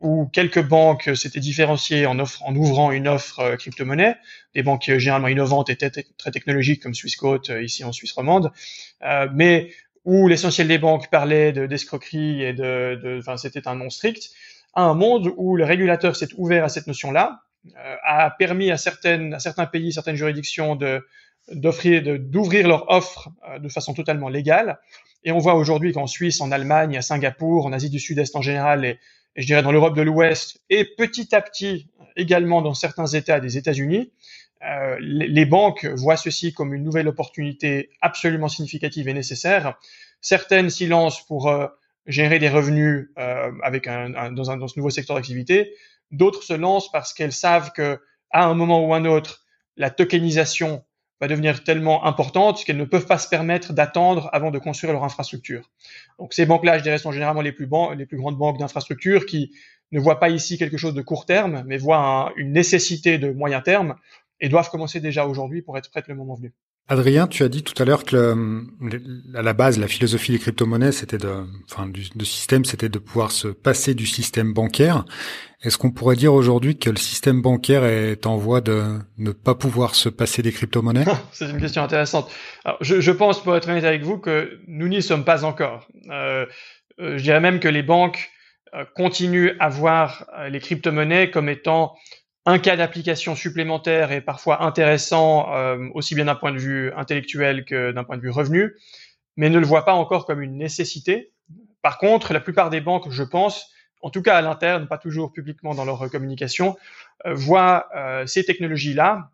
où quelques banques s'étaient différenciées en, ouvrant une offre euh, crypto-monnaie, des banques généralement innovantes et très technologiques comme Swissquote ici en Suisse romande, mais où l'essentiel des banques parlait d'escroquerie et de, enfin c'était un non strict, à un monde où le régulateur s'est ouvert à cette notion-là, a permis à certains pays, certaines juridictions de d'ouvrir leur offre euh, de façon totalement légale. Et on voit aujourd'hui qu'en Suisse, en Allemagne, à Singapour, en Asie du Sud-Est en général, et, je dirais dans l'Europe de l'Ouest, et petit à petit également dans certains États des États-Unis, euh, les, banques voient ceci comme une nouvelle opportunité absolument significative et nécessaire. Certaines s'y lancent pour euh, générer des revenus euh, avec un, dans, un, dans ce nouveau secteur d'activité. D'autres se lancent parce qu'elles savent que à un moment ou un autre, la tokenisation va devenir tellement importante qu'elles ne peuvent pas se permettre d'attendre avant de construire leur infrastructure. Donc ces banques-là, je dirais, sont généralement les plus, grandes banques d'infrastructure qui ne voient pas ici quelque chose de court terme, mais voient une nécessité de moyen terme et doivent commencer déjà aujourd'hui pour être prêtes le moment venu. Adrien, tu as dit tout à l'heure que à la base, la philosophie des crypto-monnaies, c'était de, enfin, du, système, c'était de pouvoir se passer du système bancaire. Est-ce qu'on pourrait dire aujourd'hui que le système bancaire est en voie de ne pas pouvoir se passer des crypto-monnaies? C'est une question intéressante. Alors, je, je, pense, pour être honnête avec vous, que nous n'y sommes pas encore. Euh, euh je dirais même que les banques euh, continuent à voir euh, les crypto-monnaies comme étant un cas d'application supplémentaire et parfois intéressant, euh, aussi bien d'un point de vue intellectuel que d'un point de vue revenu, mais ne le voit pas encore comme une nécessité. Par contre, la plupart des banques, je pense, en tout cas à l'interne, pas toujours publiquement dans leur communication, euh, voient euh, ces technologies-là,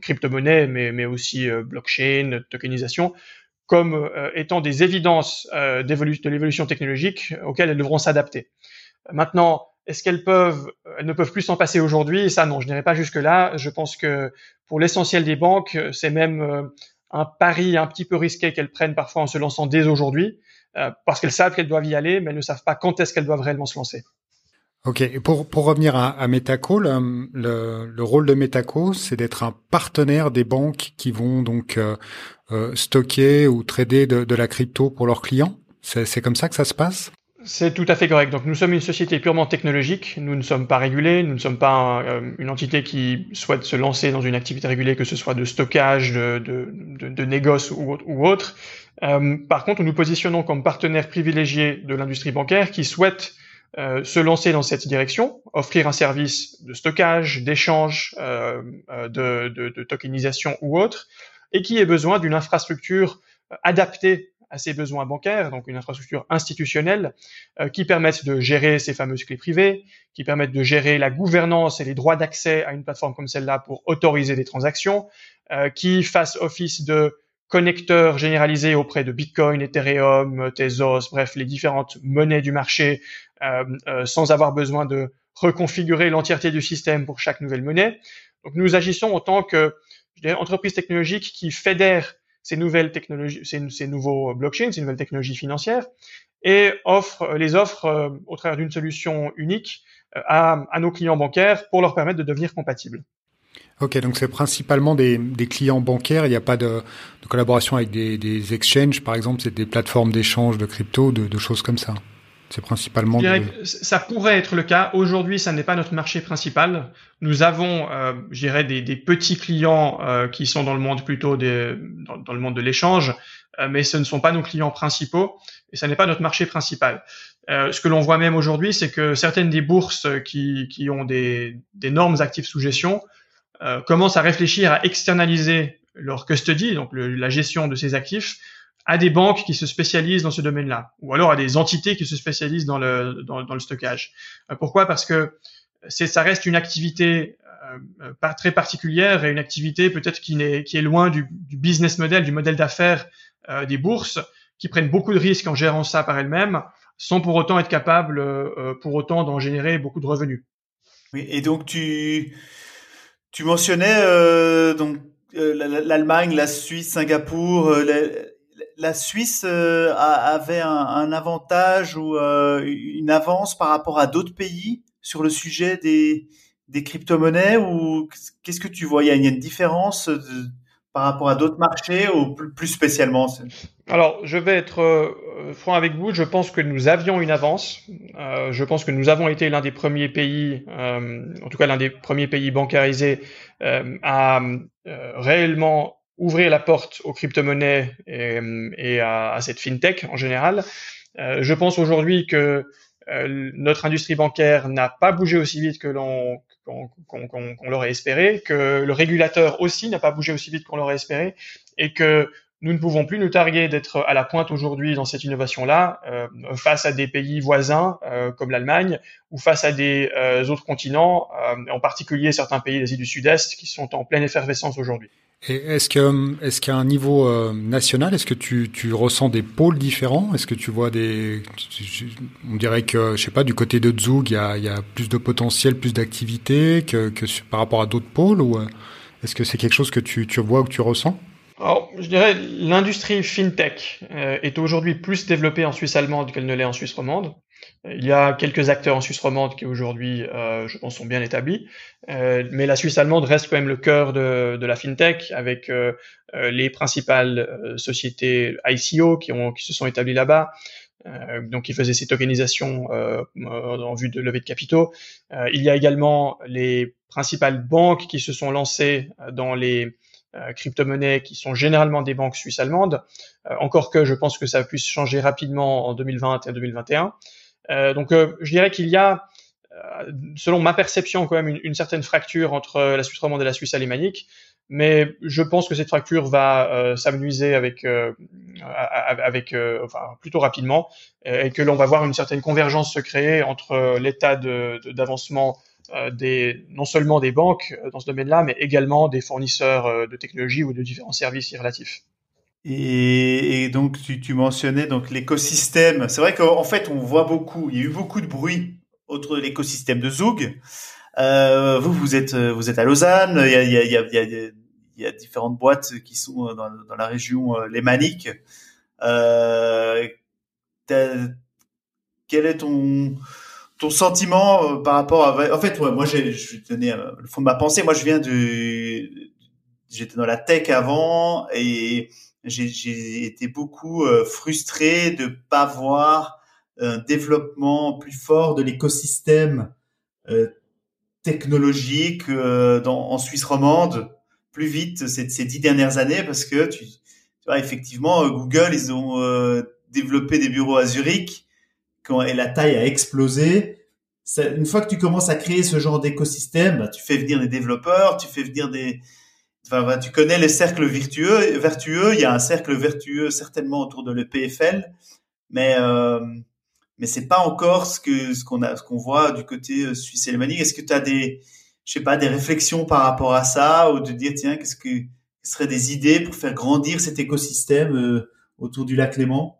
crypto-monnaie, mais, mais aussi blockchain, tokenisation, comme étant des évidences de l'évolution technologique auxquelles elles devront s'adapter. Maintenant, est-ce qu'elles peuvent, elles ne peuvent plus s'en passer aujourd'hui? Ça, non, je n'irai pas jusque là. Je pense que pour l'essentiel des banques, c'est même euh, un pari un petit peu risqué qu'elles prennent parfois en se lançant dès aujourd'hui, euh, parce qu'elles savent qu'elles doivent y aller, mais elles ne savent pas quand est-ce qu'elles doivent réellement se lancer. Ok, et pour, pour revenir à, à Metaco, le, le, rôle de Metaco, c'est d'être un partenaire des banques qui vont donc euh, stocker ou trader de, de la crypto pour leurs clients? C'est comme ça que ça se passe? C'est tout à fait correct. Donc nous sommes une société purement technologique, nous ne sommes pas régulés, nous ne sommes pas euh, une entité qui souhaite se lancer dans une activité régulée, que ce soit de stockage, de, de, négoce ou, autre. Euh, par contre, nous nous positionnons comme partenaire privilégié de l'industrie bancaire qui souhaite euh, se lancer dans cette direction, offrir un service de stockage, d'échange, de tokenisation ou autre, et qui ait besoin d'une infrastructure adaptée à ses besoins bancaires, donc une infrastructure institutionnelle euh, qui permette de gérer ces fameuses clés privées, qui permettent de gérer la gouvernance et les droits d'accès à une plateforme comme celle-là pour autoriser des transactions, euh, qui fasse office de connecteur généralisé auprès de Bitcoin, Ethereum, Tezos, bref, les différentes monnaies du marché, euh, euh sans avoir besoin de reconfigurer l'entièreté du système pour chaque nouvelle monnaie. Donc nous agissons en tant que entreprise technologique qui fédère ces nouvelles technologies, ces, ces nouveaux blockchains, ces nouvelles technologies financières, et offre les offre euh, au travers d'une solution unique euh, à, à, nos clients bancaires pour leur permettre de devenir compatibles. Ok, donc c'est principalement des, des, clients bancaires. Il n'y a pas de, de collaboration avec des, des, exchanges, par exemple, c'est des plateformes d'échange de crypto, de, de choses comme ça. C'est principalement. Ça pourrait être le cas. Aujourd'hui, ça n'est pas notre marché principal. Nous avons, euh, je dirais, des, des petits clients euh, qui sont dans le monde plutôt des, dans, dans le monde de l'échange, euh, mais ce ne sont pas nos clients principaux et ça n'est pas notre marché principal. Euh, ce que l'on voit même aujourd'hui, c'est que certaines des bourses qui, qui ont des, des normes actifs sous gestion commencent à réfléchir à externaliser leur custody, donc le, la gestion de ces actifs, à des banques qui se spécialisent dans ce domaine-là, ou alors à des entités qui se spécialisent dans le, dans, dans le stockage. Euh, pourquoi? Parce que c'est, ça reste une activité euh, pas très particulière et une activité peut-être qui, est, qui est loin du, du business model, du modèle d'affaires euh, des bourses, qui prennent beaucoup de risques en gérant ça par elles-mêmes, sans pour autant être capables, euh, pour autant, d'en générer beaucoup de revenus. Oui, et donc tu, tu mentionnais euh, donc l'Allemagne, la Suisse, Singapour, la Suisse euh, avait un, avantage ou euh, une avance par rapport à d'autres pays sur le sujet des, des crypto-monnaies ou qu'est-ce que tu vois? Il y a une différence par rapport à d'autres marchés ou plus spécialement? Alors, je vais être euh, franc avec vous. Je pense que nous avions une avance. Je pense que nous avons été l'un des premiers pays, en tout cas l'un des premiers pays bancarisés, à réellement ouvrir la porte aux crypto-monnaies et, à, cette fintech en général. je pense aujourd'hui que notre industrie bancaire n'a pas bougé aussi vite que l'on qu'on l'aurait espéré, que le régulateur aussi n'a pas bougé aussi vite qu'on l'aurait espéré, et que nous ne pouvons plus nous targuer d'être à la pointe aujourd'hui dans cette innovation-là euh, face à des pays voisins euh, comme l'Allemagne ou face à des euh, autres continents, euh, en particulier certains pays d'Asie du Sud-Est qui sont en pleine effervescence aujourd'hui. Et est-ce que est-ce qu'à un niveau euh, national, est-ce que tu, tu ressens des pôles différents? Est-ce que tu vois des on dirait que je sais pas du côté de Zug, il y a, il y a plus de potentiel, plus d'activité que, que par rapport à d'autres pôles ou euh, est-ce que c'est quelque chose que tu, tu vois ou que tu ressens? Alors, je dirais l'industrie fintech euh, est aujourd'hui plus développée en Suisse allemande qu'elle ne l'est en Suisse romande. Il y a quelques acteurs en Suisse romande qui aujourd'hui, euh, je pense, sont bien établis, euh, mais la Suisse allemande reste quand même le cœur de, la fintech, avec euh, les principales sociétés ICO qui, se sont établies là-bas, donc qui faisaient ces tokenisations en vue de levée de capitaux. il y a également les principales banques qui se sont lancées dans les crypto-monnaies qui sont généralement des banques suisses allemandes, encore que je pense que ça puisse changer rapidement en 2020 et 2021. Euh, donc, euh, je dirais qu'il y a, euh, selon ma perception, quand même une, une, certaine fracture entre la Suisse romande et la Suisse alémanique. Mais je pense que cette fracture va euh, s'amenuiser avec, avec enfin, plutôt rapidement, et que l'on va voir une certaine convergence se créer entre l'état d'avancement de, des, non seulement des banques dans ce domaine-là, mais également des fournisseurs de technologies ou de différents services y relatifs. Et, et, donc tu, tu mentionnais donc l'écosystème. C'est vrai qu'en fait on voit beaucoup. Il y a eu beaucoup de bruit autour de l'écosystème de Zoug. Euh, vous vous êtes vous êtes à Lausanne. Il y a, il y a, il y a, il y a différentes boîtes qui sont dans, dans la région euh, lémanique. Euh, quel est ton ton sentiment euh, par rapport à en fait ouais, moi j'ai je vais te donner le fond de ma pensée. Moi je viens de j'étais dans la tech avant et j'ai été beaucoup euh, frustré de pas voir un développement plus fort de l'écosystème euh, technologique euh, dans, en Suisse romande plus vite ces, dix dernières années parce que tu, tu vois effectivement Google ils ont développé des bureaux à Zurich quand et la taille a explosé. Une fois que tu commences à créer ce genre d'écosystème, bah, tu fais venir des développeurs, tu fais venir des Tu connais les cercles vertueux. Vertueux, il y a un cercle vertueux certainement autour de l'EPFL, mais euh, mais c'est pas encore ce que ce qu'on a ce qu'on voit du côté euh, suisse alémanique. Est-ce que tu as des je sais pas des réflexions par rapport à ça ou de dire tiens qu'est-ce que ce seraient des idées pour faire grandir cet écosystème euh, autour du lac Léman?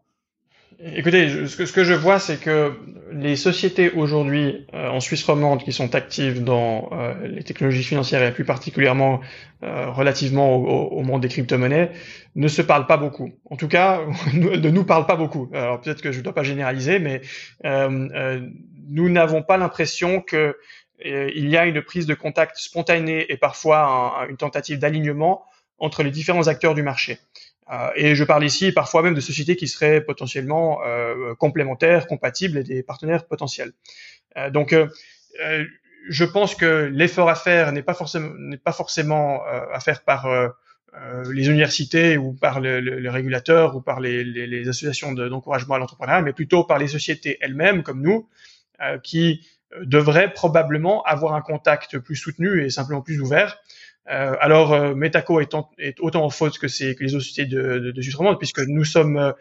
Écoutez, ce que, ce que je vois, c'est que les sociétés aujourd'hui euh, en Suisse romande qui sont actives dans euh, les technologies financières et plus particulièrement euh, relativement au, au, monde des crypto-monnaies ne se parlent pas beaucoup. En tout cas, (laughs) ne nous parlent pas beaucoup. Alors peut-être que je ne dois pas généraliser, mais euh, nous n'avons pas l'impression que il y a une prise de contact spontanée et parfois un, une tentative d'alignement entre les différents acteurs du marché. Euh, et je parle ici parfois même de sociétés qui seraient potentiellement euh, complémentaires, compatibles et des partenaires potentiels. Euh, donc, je pense que l'effort à faire n'est pas forcément n'est pas forcément à faire par les universités ou par le, le, le régulateur ou par les, les, les associations d'encouragement à l'entrepreneuriat, mais plutôt par les sociétés elles-mêmes, comme nous, qui devraient probablement avoir un contact plus soutenu et simplement plus ouvert euh, alors, euh, Metaco est, autant en faute que, les autres sociétés de, de, puisque nous sommes euh,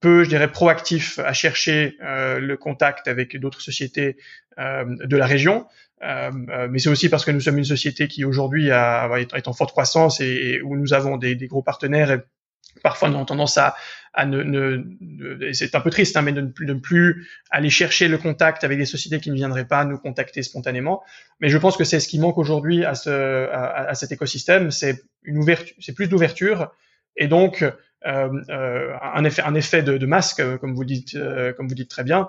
peu, je dirais, proactifs à chercher le contact avec d'autres sociétés de la région. Mais c'est aussi parce que nous sommes une société qui aujourd'hui est en forte croissance et, où nous avons des, gros partenaires parfois nous avons tendance à, ne, c'est un peu triste, hein, mais de ne, plus, aller chercher le contact avec des sociétés qui ne viendraient pas nous contacter spontanément. Mais je pense que c'est ce qui manque aujourd'hui à, ce, à, à, cet écosystème, c'est une ouverture, c'est plus d'ouverture et donc euh, euh, un effet, de, masque, comme vous dites, euh, très bien,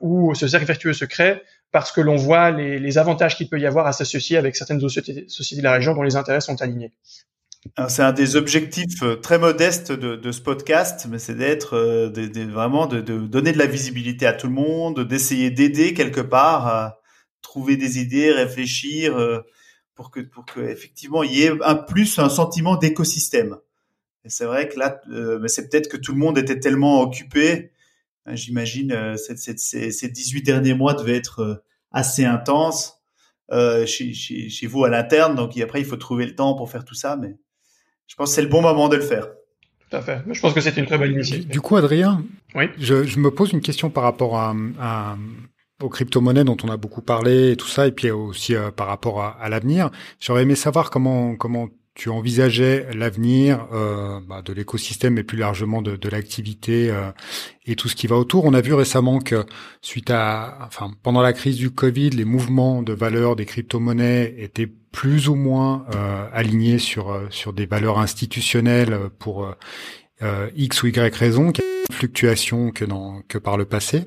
où ce cercle vertueux se crée parce que l'on voit les, avantages qu'il peut y avoir à s'associer avec certaines sociétés de la région dont les intérêts sont alignés. C'est un des objectifs euh, très modestes de, ce podcast, mais c'est d'être vraiment de, donner de la visibilité à tout le monde, d'essayer d'aider quelque part à trouver des idées, réfléchir pour que pour que effectivement il y ait un plus un sentiment d'écosystème. Et c'est vrai que là, c'est peut-être que tout le monde était tellement occupé. Hein, j'imagine ces, ces 18 derniers mois devaient être assez intenses euh, chez, chez, chez, vous à l'interne. Donc après, il faut trouver le temps pour faire tout ça, mais je pense que c'est le bon moment de le faire. Tout à fait. Je pense que c'est une très bonne initiative. Du coup, Adrien, oui je, je me pose une question par rapport à, à aux crypto-monnaies dont on a beaucoup parlé et tout ça, et puis aussi euh, par rapport à, à l'avenir. J'aurais aimé savoir comment comment tu envisageais l'avenir euh, bah, de l'écosystème et plus largement de, de l'activité euh, et tout ce qui va autour. On a vu récemment que suite à, enfin, pendant la crise du Covid, les mouvements de valeur des crypto-monnaies étaient plus ou moins euh, alignés sur euh, sur des valeurs institutionnelles pour euh, X ou Y raison, qui fluctuation que dans que par le passé.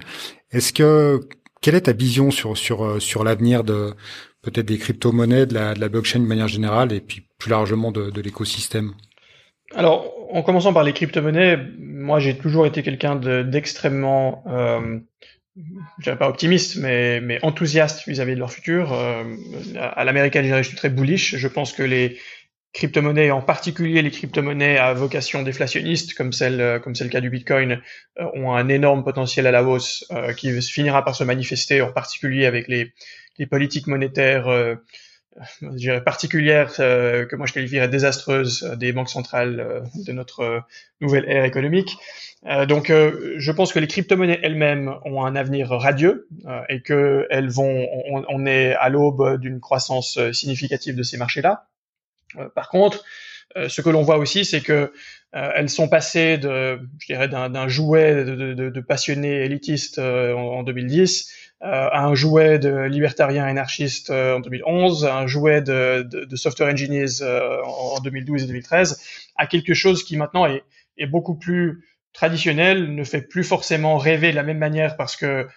Est-ce que quelle est ta vision sur sur sur l'avenir de peut-être des crypto-monnaies, de la, de blockchain de manière générale, et puis plus largement de, de l'écosystème Alors, en commençant par les crypto-monnaies, moi j'ai toujours été quelqu'un d'extrêmement, euh, je dirais pas optimiste, mais, mais enthousiaste vis-à-vis de leur futur. Euh, à l'américaine, je suis très bullish. Je pense que les crypto-monnaies, en particulier les crypto-monnaies à vocation déflationniste, comme celle, comme c'est le cas du Bitcoin, euh, ont un énorme potentiel à la hausse euh, qui finira par se manifester, en particulier avec les, les politiques monétaires euh, je dirais particulières euh, que moi je qualifierais désastreuses euh, des banques centrales de notre nouvelle ère économique. donc je pense que les crypto-monnaies elles-mêmes ont un avenir radieux et que elles vont on, on est à l'aube d'une croissance significative de ces marchés-là. par contre, ce que l'on voit aussi, c'est que elles sont passées de, je dirais, d'un jouet de, de, de, passionnés élitistes en 2010 euh, un jouet de libertariens anarchistes euh, en 2011, un jouet de, de, de software engineers euh, en 2012 et 2013, à quelque chose qui maintenant est, est, beaucoup plus traditionnel, ne fait plus forcément rêver de la même manière parce que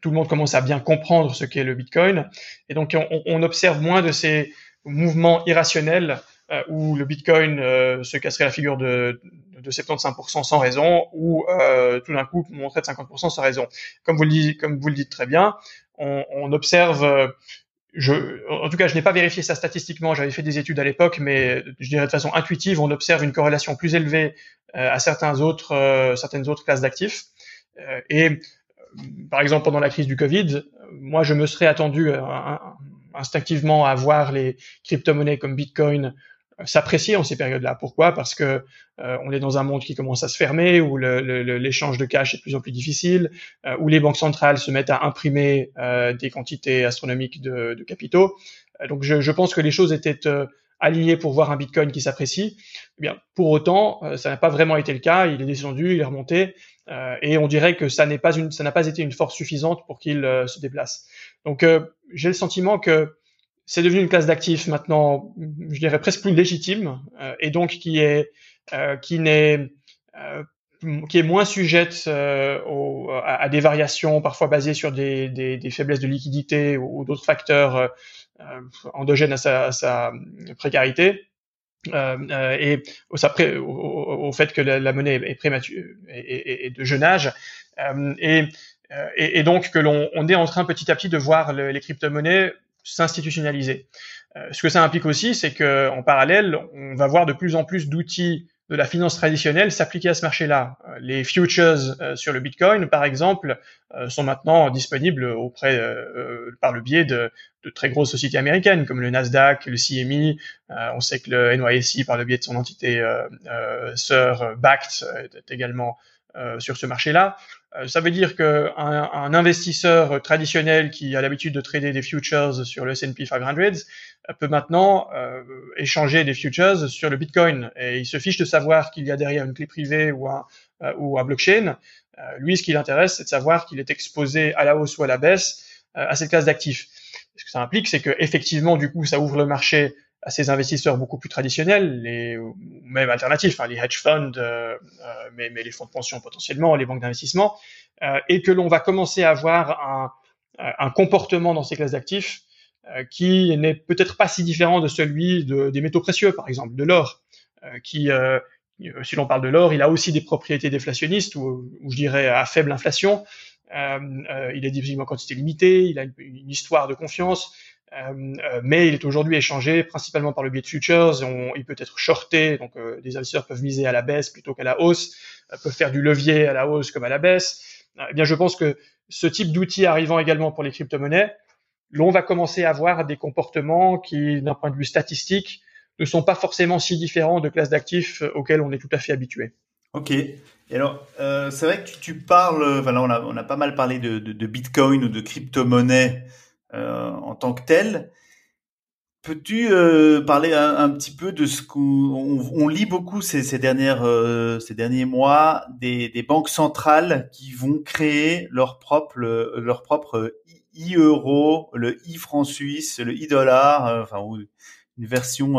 tout le monde commence à bien comprendre ce qu'est le Bitcoin. Et donc, on, on observe moins de ces mouvements irrationnels euh, où le Bitcoin euh, se casserait la figure de, de 75% sans raison, ou euh, tout d'un coup montrer de 50% sans raison. Comme vous le dites, très bien, on, observe je, en tout cas, je n'ai pas vérifié ça statistiquement. J'avais fait des études à l'époque, mais je dirais de façon intuitive, on observe une corrélation plus élevée à certains autres, certaines autres classes d'actifs. et par exemple, pendant la crise du Covid, moi, je me serais attendu instinctivement à voir les crypto-monnaies comme Bitcoin s'apprécier en ces périodes-là. Pourquoi? Parce que euh, on est dans un monde qui commence à se fermer, où l'échange de cash est de plus en plus difficile, euh, où les banques centrales se mettent à imprimer euh, des quantités astronomiques de, de capitaux. donc je, je, pense que les choses étaient alignées pour voir un Bitcoin qui s'apprécie. Eh bien, pour autant, ça n'a pas vraiment été le cas. Il est descendu, il est remonté, et on dirait que ça n'est pas une, ça n'a pas été une force suffisante pour qu'il se déplace. Donc j'ai le sentiment que c'est devenu une classe d'actifs maintenant, je dirais presque plus légitime, euh, et donc qui est euh, qui n'est euh, qui est moins sujette au, à, des variations parfois basées sur des, des, des faiblesses de liquidité ou, d'autres facteurs endogènes à sa, à sa précarité. Euh, et au, au, fait que la, monnaie est prématurée et, et, de jeune âge, et, et, donc que l'on on est en train petit à petit de voir les crypto-monnaies s'institutionnaliser. Euh, ce que ça implique aussi, c'est que en parallèle, on va voir de plus en plus d'outils de la finance traditionnelle s'appliquer à ce marché-là. Euh, les futures euh, sur le Bitcoin, par exemple, sont maintenant disponibles auprès par le biais de, très grosses sociétés américaines comme le Nasdaq, le CME. on sait que le NYSE, par le biais de son entité sœur BACT, est également sur ce marché-là. Euh, ça veut dire qu'un un investisseur traditionnel qui a l'habitude de trader des futures sur le S&P 500 euh, peut maintenant euh, échanger des futures sur le Bitcoin et il se fiche de savoir qu'il y a derrière une clé privée ou un, ou un blockchain. lui, ce qui l'intéresse, c'est de savoir qu'il est exposé à la hausse ou à la baisse à cette classe d'actifs. Ce que ça implique, c'est que effectivement, du coup, ça ouvre le marché à ces investisseurs beaucoup plus traditionnels, les, ou même alternatifs, hein, les hedge funds, euh, euh, mais, mais, les fonds de pension potentiellement, les banques d'investissement, euh, et que l'on va commencer à avoir un, un comportement dans ces classes d'actifs qui n'est peut-être pas si différent de celui de, des métaux précieux, par exemple, de l'or. qui si l'on parle de l'or, il a aussi des propriétés déflationnistes, ou, je dirais à faible inflation. il est disponible en quantité limitée, il a une histoire de confiance. Euh, euh, mais il est aujourd'hui échangé principalement par le biais de futures. il peut être shorté, donc euh, des investisseurs peuvent miser à la baisse plutôt qu'à la hausse, peuvent faire du levier à la hausse comme à la baisse. Eh bien, je pense que ce type d'outils arrivant également pour les crypto-monnaies, l'on va commencer à avoir des comportements qui, d'un point de vue statistique, ne sont pas forcément si différents de classes d'actifs auxquelles on est tout à fait habitué. Ok. Et alors, c'est vrai que tu, parles, enfin là, on a, on a, pas mal parlé de, de, de Bitcoin ou de crypto-monnaies euh, en tant que tel. Peux-tu euh, parler un, petit peu de ce qu'on on lit beaucoup ces, ces dernières euh, ces derniers mois des, des, banques centrales qui vont créer leur propre leur propre i euro, le i franc suisse, le i dollar, enfin une version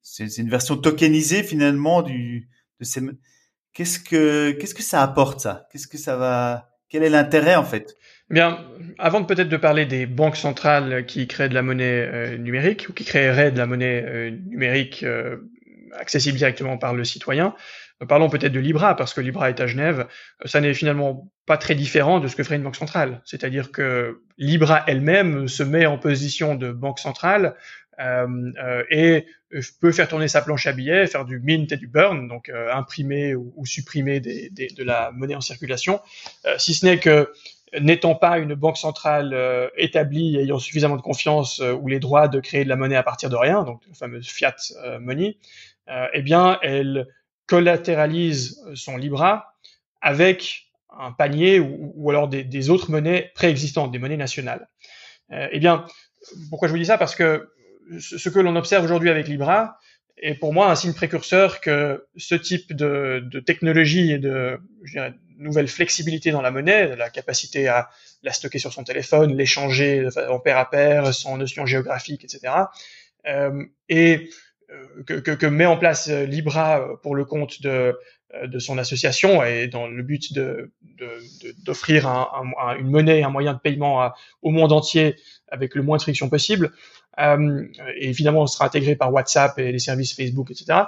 c'est une version tokenisée finalement du de ces qu'est-ce que qu'est-ce que ça apporte ça? Qu'est-ce que ça va quel est l'intérêt en fait? Bien, avant de peut-être de parler des banques centrales qui créent de la monnaie euh, numérique ou qui créeraient de la monnaie euh, numérique euh, accessible directement par le citoyen, parlons peut-être de Libra parce que Libra est à Genève. Ça n'est finalement pas très différent de ce que ferait une banque centrale. C'est-à-dire que Libra elle-même se met en position de banque centrale et peut faire tourner sa planche à billets, faire du mint et du burn, donc imprimer ou, supprimer de la monnaie en circulation, si ce n'est que n'étant pas une banque centrale euh, établie ayant suffisamment de confiance euh, ou les droits de créer de la monnaie à partir de rien, donc le fameux fiat euh, money, eh bien, elle collatéralise son Libra avec un panier ou, alors des, autres monnaies préexistantes, des monnaies nationales. eh bien, pourquoi je vous dis ça? Parce que ce que l'on observe aujourd'hui avec Libra est pour moi un signe précurseur que ce type de, de technologie et de, je dirais, nouvelle flexibilité dans la monnaie, la capacité à la stocker sur son téléphone, l'échanger en pair à pair, sans notion géographique, etc. Euh, et euh, que, que, que, met en place euh, Libra pour le compte de, de son association et dans le but de, d'offrir un, une monnaie, un moyen de paiement au monde entier avec le moins de friction possible. Euh, et évidemment, on sera intégré par WhatsApp et les services Facebook, etc.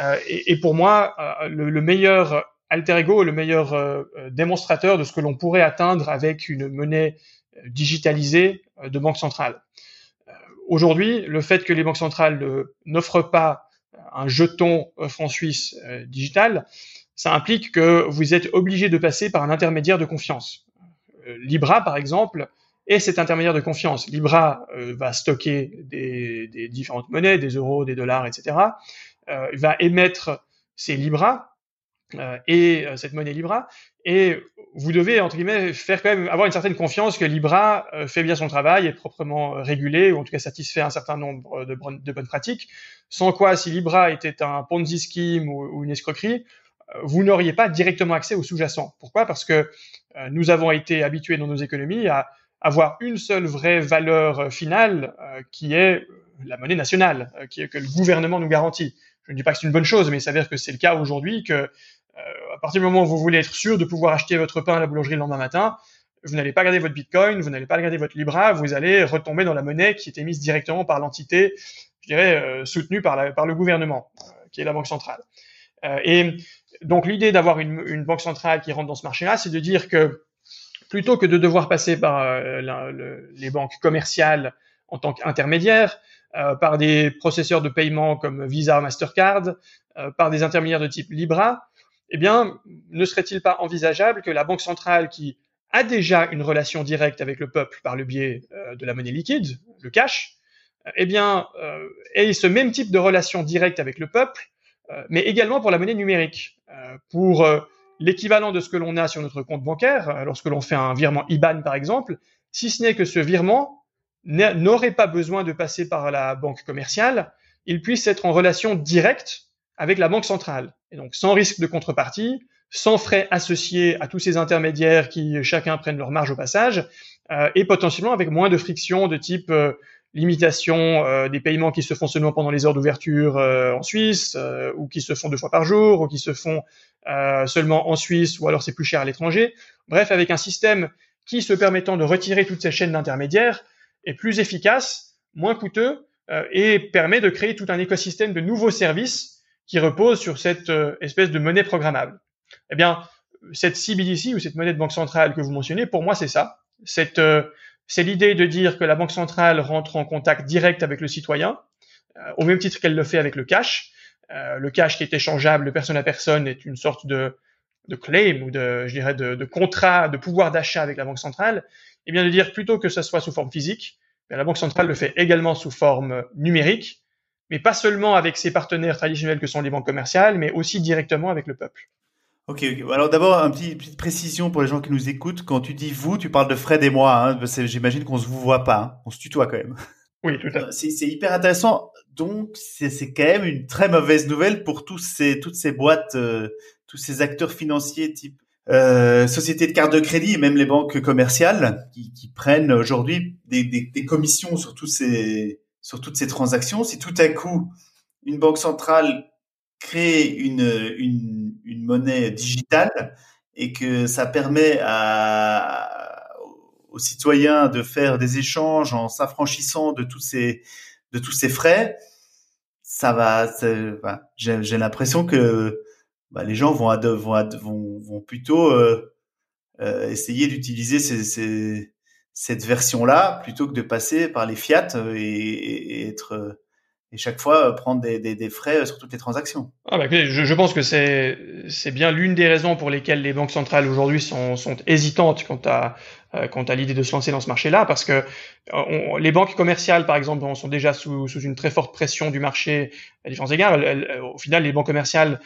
Euh, et, et, pour moi, le, le meilleur alter ego est le meilleur euh, euh, démonstrateur de ce que l'on pourrait atteindre avec une monnaie euh, digitalisée de banque centrale. Aujourd'hui, le fait que les banques centrales n'offrent pas un jeton franc suisse digital, ça implique que vous êtes obligé de passer par un intermédiaire de confiance. Libra, par exemple, est cet intermédiaire de confiance. Libra va stocker des, des, différentes monnaies, des euros, des dollars, etc. Il va émettre ces Libra euh, et euh, cette monnaie Libra. Et vous devez, entre guillemets, faire quand même avoir une certaine confiance que Libra euh, fait bien son travail, est proprement régulé, ou en tout cas satisfait un certain nombre de, bonnes pratiques. Sans quoi, si Libra était un Ponzi scheme ou, ou une escroquerie, vous n'auriez pas directement accès au sous-jacent. Pourquoi? Parce que nous avons été habitués dans nos économies à avoir une seule vraie valeur finale, qui est la monnaie nationale, qui est, que le gouvernement nous garantit. Je ne dis pas que c'est une bonne chose, mais il s'avère que c'est le cas aujourd'hui que euh, à partir du moment où vous voulez être sûr de pouvoir acheter votre pain à la boulangerie le lendemain matin, vous n'allez pas garder votre Bitcoin, vous n'allez pas garder votre Libra, vous allez retomber dans la monnaie qui est émise directement par l'entité, je dirais, euh, soutenue par, le gouvernement, euh, qui est la Banque centrale. et donc l'idée d'avoir une, une, banque centrale qui rentre dans ce marché-là, c'est de dire que plutôt que de devoir passer par les banques commerciales en tant qu'intermédiaires, par des processeurs de paiement comme Visa, Mastercard, par des intermédiaires de type Libra, eh bien, ne serait-il pas envisageable que la Banque centrale, qui a déjà une relation directe avec le peuple par le biais euh, de la monnaie liquide, le cash, eh bien, euh, ait ce même type de relation directe avec le peuple, euh, mais également pour la monnaie numérique, pour l'équivalent de ce que l'on a sur notre compte bancaire, lorsque l'on fait un virement IBAN par exemple, si ce n'est que ce virement n'aurait pas besoin de passer par la banque commerciale, il puisse être en relation directe avec la banque centrale. Et donc sans risque de contrepartie, sans frais associés à tous ces intermédiaires qui chacun prennent leur marge au passage, euh, et potentiellement avec moins de friction de type euh, limitation euh, des paiements qui se font seulement pendant les heures d'ouverture en Suisse, ou qui se font deux fois par jour, ou qui se font seulement en Suisse, ou alors c'est plus cher à l'étranger. Bref, avec un système qui, se permettant de retirer toutes ces chaînes d'intermédiaires, est plus efficace, moins coûteux, et permet de créer tout un écosystème de nouveaux services qui repose sur cette espèce de monnaie programmable. Eh bien, cette CBDC ou cette monnaie de banque centrale que vous mentionnez, pour moi, c'est ça. C'est c'est l'idée de dire que la banque centrale rentre en contact direct avec le citoyen, au même titre qu'elle le fait avec le cash. le cash qui est échangeable de personne à personne est une sorte de de claim ou de, je dirais, de, de contrat, de pouvoir d'achat avec la Banque centrale, eh bien de dire plutôt que ce soit sous forme physique, la Banque centrale le fait également sous forme numérique, mais pas seulement avec ses partenaires traditionnels que sont les banques commerciales, mais aussi directement avec le peuple. Ok, alors d'abord, petit, une petite précision pour les gens qui nous écoutent. Quand tu dis vous, tu parles de Fred et moi. Hein, J'imagine qu'on se vous voit pas. Hein. On se tutoie quand même. Oui, tout à fait. C'est hyper intéressant. Donc, c'est quand même une très mauvaise nouvelle pour tous ces, toutes ces boîtes euh, tous ces acteurs financiers type euh, sociétés de carte de crédit et même les banques commerciales qui, qui prennent aujourd'hui des, des, des, commissions sur ces sur toutes ces transactions. Si tout à coup une banque centrale crée une, une, une monnaie digitale et que ça permet à, aux citoyens de faire des échanges en s'affranchissant de tous ces de tous ces frais, ça va. J'ai l'impression que bah, les gens vont, vont, vont, vont plutôt euh, euh, essayer d'utiliser ces, ces, cette version-là plutôt que de passer par les fiat euh, et, et, être et chaque fois prendre des, des, frais sur toutes les transactions. Ah bah, je, je pense que c'est c'est bien l'une des raisons pour lesquelles les banques centrales aujourd'hui sont, sont hésitantes quant à quant à l'idée de se lancer dans ce marché-là, parce que on, les banques commerciales, par exemple, sont déjà sous, sous une très forte pression du marché à différents égards. au final, les banques commerciales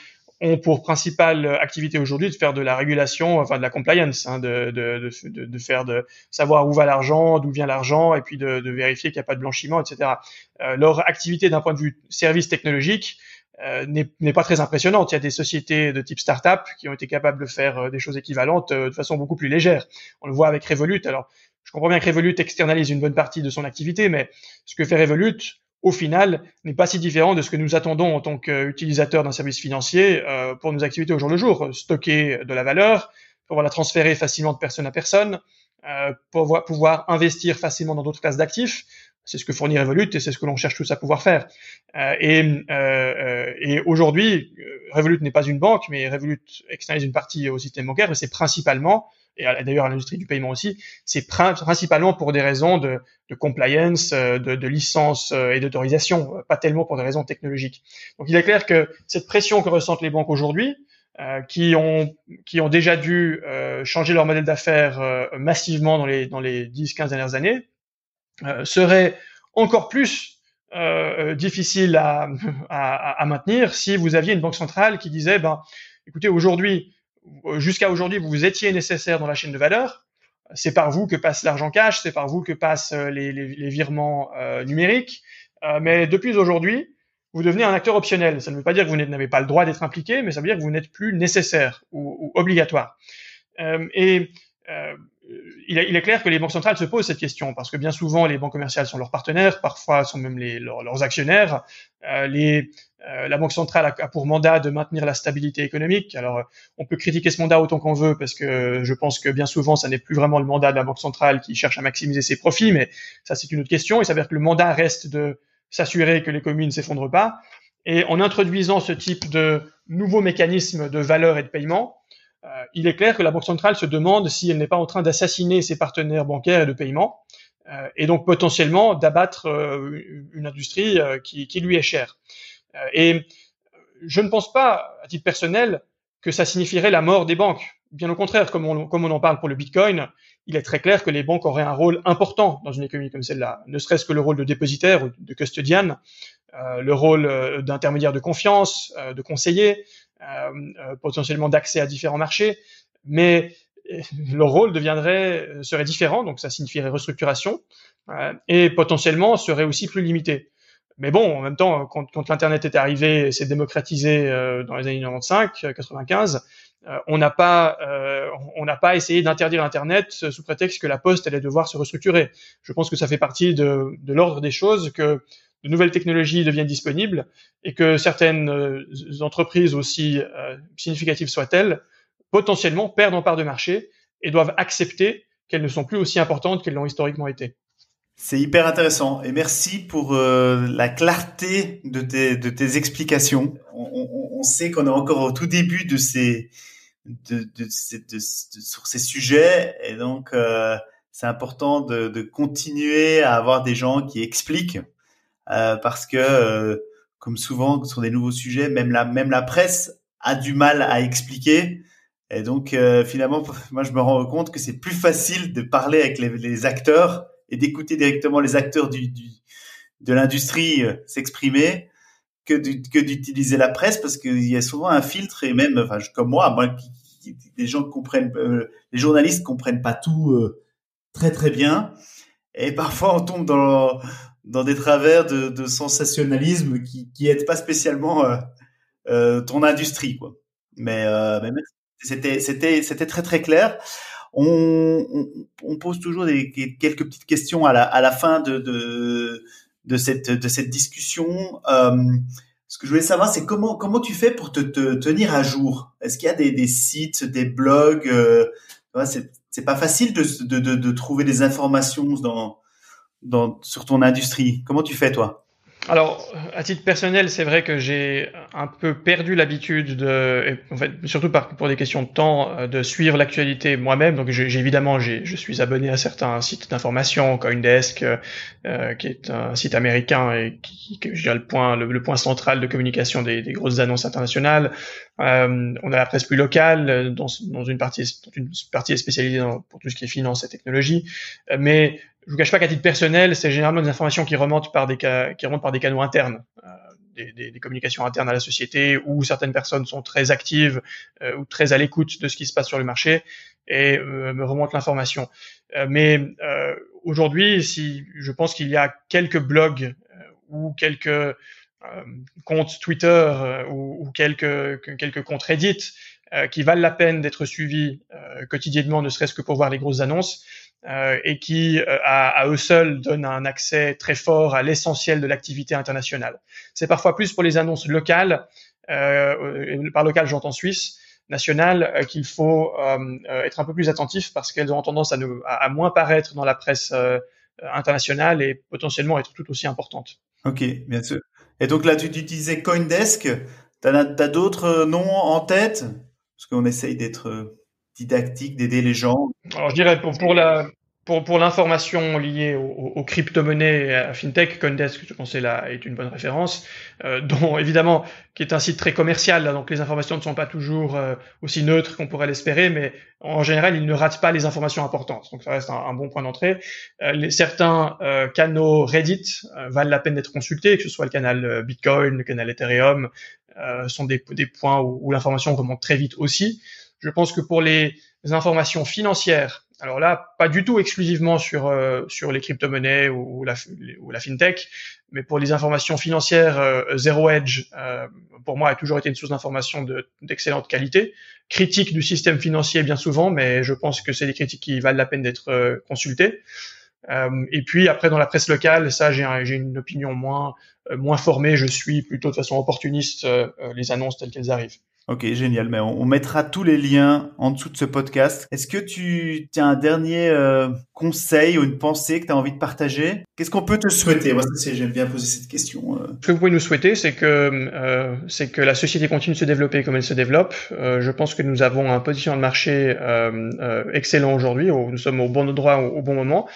pour principale activité aujourd'hui de faire de la régulation, enfin de la compliance, hein, de, faire de savoir où va l'argent, d'où vient l'argent, et puis de, vérifier qu'il n'y a pas de blanchiment, etc. Euh, leur activité d'un point de vue service technologique euh, n'est pas très impressionnante. Il y a des sociétés de type start-up qui ont été capables de faire euh, des choses équivalentes de façon beaucoup plus légère. On le voit avec Revolut. Alors, je comprends bien que Revolut externalise une bonne partie de son activité, mais ce que fait Revolut, au final, n'est pas si différent de ce que nous attendons en tant qu'utilisateurs d'un service financier euh, pour nos activités au jour le jour. Stocker de la valeur, pouvoir la transférer facilement de personne à personne, euh, pouvoir, pouvoir investir facilement dans d'autres classes d'actifs. C'est ce que fournit Revolut et c'est ce que l'on cherche tous à pouvoir faire. Euh, et, euh, et aujourd'hui, Revolut n'est pas une banque, mais Revolut externalise une partie au système bancaire et c'est principalement et d'ailleurs à l'industrie du paiement aussi, c'est principalement pour des raisons de, compliance, euh, de, de licence euh, et d'autorisation, euh, pas tellement pour des raisons technologiques. Donc il est clair que cette pression que ressentent les banques aujourd'hui, qui ont qui ont déjà dû changer leur modèle d'affaires massivement dans les dans les 10-15 dernières années, serait encore plus difficile (laughs) à, à, à, maintenir si vous aviez une banque centrale qui disait ben écoutez aujourd'hui jusqu'à aujourd'hui, vous étiez nécessaire dans la chaîne de valeur. C'est par vous que passe l'argent cash, c'est par vous que passent euh, les, virements euh, numériques. Euh, mais depuis aujourd'hui, vous devenez un acteur optionnel. Ça ne veut pas dire que vous n'avez pas le droit d'être impliqué, mais ça veut dire que vous n'êtes plus nécessaire ou, obligatoire. Et il, est, clair que les banques centrales se posent cette question parce que bien souvent les banques commerciales sont leurs partenaires, parfois sont même leurs, actionnaires. Euh, la Banque centrale a, pour mandat de maintenir la stabilité économique. Alors, euh, on peut critiquer ce mandat autant qu'on veut parce que je pense que bien souvent, ça n'est plus vraiment le mandat de la Banque centrale qui cherche à maximiser ses profits, mais ça, c'est une autre question. Il s'avère que le mandat reste de s'assurer que l'économie ne s'effondre pas. Et en introduisant ce type de nouveaux mécanismes de valeur et de paiement, euh, il est clair que la Banque centrale se demande si elle n'est pas en train d'assassiner ses partenaires bancaires et de paiement, et donc potentiellement d'abattre une industrie qui lui est chère. Euh, et je ne pense pas, à titre personnel, que ça signifierait la mort des banques. Bien au contraire, comme on, en parle pour le Bitcoin, il est très clair que les banques auraient un rôle important dans une économie comme celle-là, ne serait-ce que le rôle de dépositaire ou de custodian, euh, le rôle euh, d'intermédiaire de confiance, de conseiller, potentiellement d'accès à différents marchés, mais leur rôle deviendrait serait différent, donc ça signifierait restructuration et potentiellement serait aussi plus limité. Mais bon, en même temps, quand, quand l'Internet est arrivé et s'est démocratisé euh, dans les années 95, 95, euh, on n'a pas, euh, on n'a pas essayé d'interdire Internet sous prétexte que la Poste allait devoir se restructurer. Je pense que ça fait partie de, de l'ordre des choses que de nouvelles technologies deviennent disponibles et que certaines euh, entreprises aussi euh, significatives soient-elles potentiellement perdent en part de marché et doivent accepter qu'elles ne sont plus aussi importantes qu'elles l'ont historiquement été. C'est hyper intéressant et merci pour euh, la clarté de tes, de tes explications. On, on, on sait qu'on est encore au tout début de ces de, de, de, sur ces sujets et donc euh, c'est important de, de, continuer à avoir des gens qui expliquent euh, parce que euh, comme souvent sur des nouveaux sujets, même la même la presse a du mal à expliquer. Et donc euh, finalement, (laughs) moi je me rends compte que c'est plus facile de parler avec les, les acteurs et d'écouter directement les acteurs du, de l'industrie euh, s'exprimer que d'utiliser la presse parce qu'il y a souvent un filtre et même enfin comme moi moi les gens comprennent euh, les journalistes comprennent pas tout euh, très très bien. Et parfois on tombe dans dans des travers de, sensationnalisme qui qui pas spécialement ton industrie quoi. Mais, mais c'était c'était c'était très très clair on, on, pose toujours des, quelques petites questions à la, à la fin de, de, de, cette, de cette discussion. Euh, ce que je voulais savoir, c'est comment, comment tu fais pour te, te tenir à jour? Est-ce qu'il y a des, des, sites, des blogs euh, C'est pas facile de, de, de, de, trouver des informations dans, dans, sur ton industrie. Comment tu fais, toi? Alors, à titre personnel, c'est vrai que j'ai un peu perdu l'habitude de, en fait, surtout pour des questions de temps, euh, de suivre l'actualité moi-même. Donc, j'ai évidemment, je suis abonné à certains sites d'information, CoinDesk, euh, qui est un site américain et qui, qui est le point, le, point central de communication des, des grosses annonces internationales. Euh, on a la presse plus locale, dans, dans une partie, une partie spécialisée dans, pour tout ce qui est finance et technologie. Euh, mais je vous cache pas qu'à titre personnel, c'est généralement des informations qui remontent par des, qui remontent par des canaux internes, euh, des, communications internes à la société, où certaines personnes sont très actives euh, ou très à l'écoute de ce qui se passe sur le marché et euh, me remontent l'information. Mais aujourd'hui, si je pense qu'il y a quelques blogs ou quelques comptes Twitter ou, quelques quelques comptes Reddit qui valent la peine d'être suivis quotidiennement, ne serait-ce que pour voir les grosses annonces et qui, euh, à, eux seuls, donnent un accès très fort à l'essentiel de l'activité internationale. C'est parfois plus pour les annonces locales, euh, par local j'entends Suisse, nationale, euh, qu'il faut euh, être un peu plus attentif parce qu'elles ont tendance à, moins paraître dans la presse internationale et potentiellement être tout aussi importantes. Ok, bien sûr. Et donc là, tu disais CoinDesk, tu as d'autres noms en tête? Parce qu'on essaye d'être didactique, d'aider les gens Alors je dirais pour, pour la pour, pour l'information liée aux, aux crypto-monnaies et à FinTech, Coindesk, je pense, là, est une bonne référence, euh, dont évidemment, qui est un site très commercial, là, donc les informations ne sont pas toujours euh, aussi neutres qu'on pourrait l'espérer, mais en général, il ne rate pas les informations importantes, donc ça reste un, bon point d'entrée. Euh, les, certains euh, canaux Reddit euh, valent la peine d'être consultés, que ce soit le canal Bitcoin, le canal Ethereum, sont des, des points où, où l'information remonte très vite aussi. Je pense que pour les informations financières, alors là, pas du tout exclusivement sur euh, sur les crypto-monnaies ou, la, ou la fintech, mais pour les informations financières, euh, Zero Edge, euh, pour moi, a toujours été une source d'information d'excellente qualité, critique du système financier bien souvent, mais je pense que c'est des critiques qui valent la peine d'être euh, consultées. Euh, et puis après, dans la presse locale, ça, j'ai un, une opinion moins moins formée. Je suis plutôt de façon opportuniste les annonces telles qu'elles arrivent. Ok, génial. Mais on, mettra tous les liens en dessous de ce podcast. Est-ce que tu as un dernier euh, conseil ou une pensée que tu as envie de partager? Qu'est-ce qu'on peut te souhaiter? Moi, j'aime bien poser cette question. Euh. Ce que vous pouvez nous souhaiter, c'est que euh, c'est que la société continue de se développer comme elle se développe. Euh, je pense que nous avons un positionnement de marché euh, excellent aujourd'hui. Nous sommes au bon endroit au, au bon moment,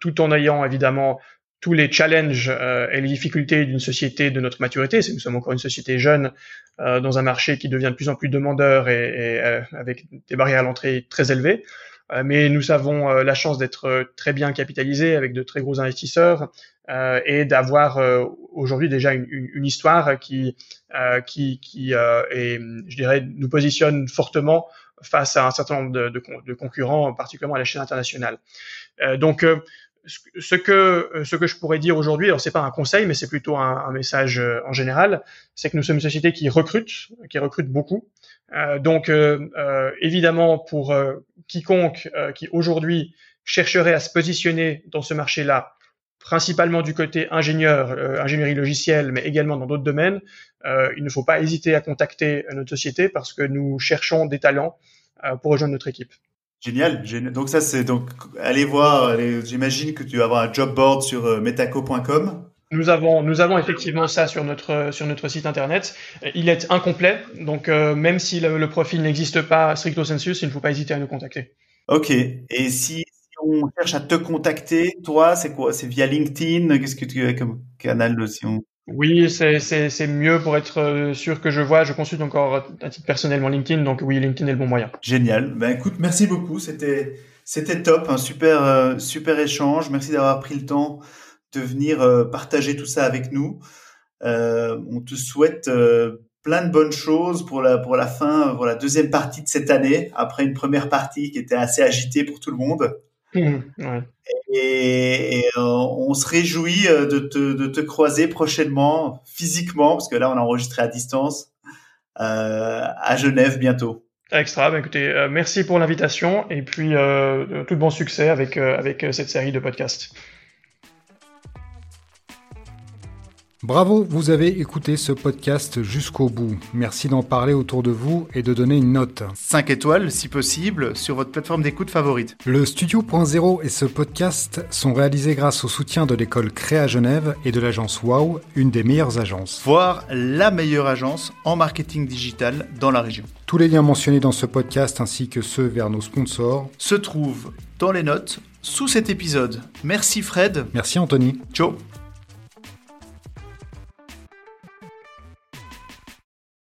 tout en ayant évidemment tous les challenges euh, et les difficultés d'une société de notre maturité. Nous sommes encore une société jeune euh, dans un marché qui devient de plus en plus demandeur et, euh, avec des barrières à l'entrée très élevées. Mais nous avons la chance d'être très bien capitalisés avec de très gros investisseurs et d'avoir aujourd'hui déjà une, histoire qui qui, qui est, je dirais, nous positionne fortement face à un certain nombre de, concurrents, particulièrement à l'échelle internationale. donc ce que euh, ce que je pourrais dire aujourd'hui, alors c'est pas un conseil, mais c'est plutôt un, message euh, en général, c'est que nous sommes une société qui recrute, qui recrute beaucoup. Euh, donc évidemment pour quiconque qui aujourd'hui chercherait à se positionner dans ce marché-là, principalement du côté ingénieur, ingénierie logicielle, mais également dans d'autres domaines, il ne faut pas hésiter à contacter notre société parce que nous cherchons des talents pour rejoindre notre équipe. Génial, Donc ça c'est donc allez voir. J'imagine que tu vas avoir un job board sur euh, metaco.com. Nous avons, nous avons effectivement ça sur notre, sur notre site internet. Il est incomplet, donc euh, même si le, profil n'existe pas stricto sensus, il ne faut pas hésiter à nous contacter. Ok. Et si, on cherche à te contacter, toi, c'est quoi? C'est via LinkedIn? Qu'est-ce que tu as comme canal si on... Oui, c'est mieux pour être euh, sûr que je vois. Je consulte encore à titre personnellement LinkedIn, donc oui, LinkedIn est le bon moyen. Génial. Ben écoute, merci beaucoup. C'était c'était top, un super euh, super échange. Merci d'avoir pris le temps de venir euh, partager tout ça avec nous. on te souhaite plein de bonnes choses pour la pour la fin, pour la deuxième partie de cette année, après une première partie qui était assez agitée pour tout le monde. Mmh, et, euh, on se réjouit euh, de te, de te, croiser prochainement, physiquement, parce que là on a enregistré à distance, euh, à Genève bientôt. Extra, bah, écoutez, euh, merci pour l'invitation et puis tout bon succès avec, avec cette série de podcasts. Bravo, vous avez écouté ce podcast jusqu'au bout. Merci d'en parler autour de vous et de donner une note. 5 étoiles, si possible, sur votre plateforme d'écoute favorite. Le Studio.0 et ce podcast sont réalisés grâce au soutien de l'école Créa Genève et de l'agence Wow, une des meilleures agences. Voire la meilleure agence en marketing digital dans la région. Tous les liens mentionnés dans ce podcast ainsi que ceux vers nos sponsors se trouvent dans les notes sous cet épisode. Merci Fred. Merci Anthony. Ciao.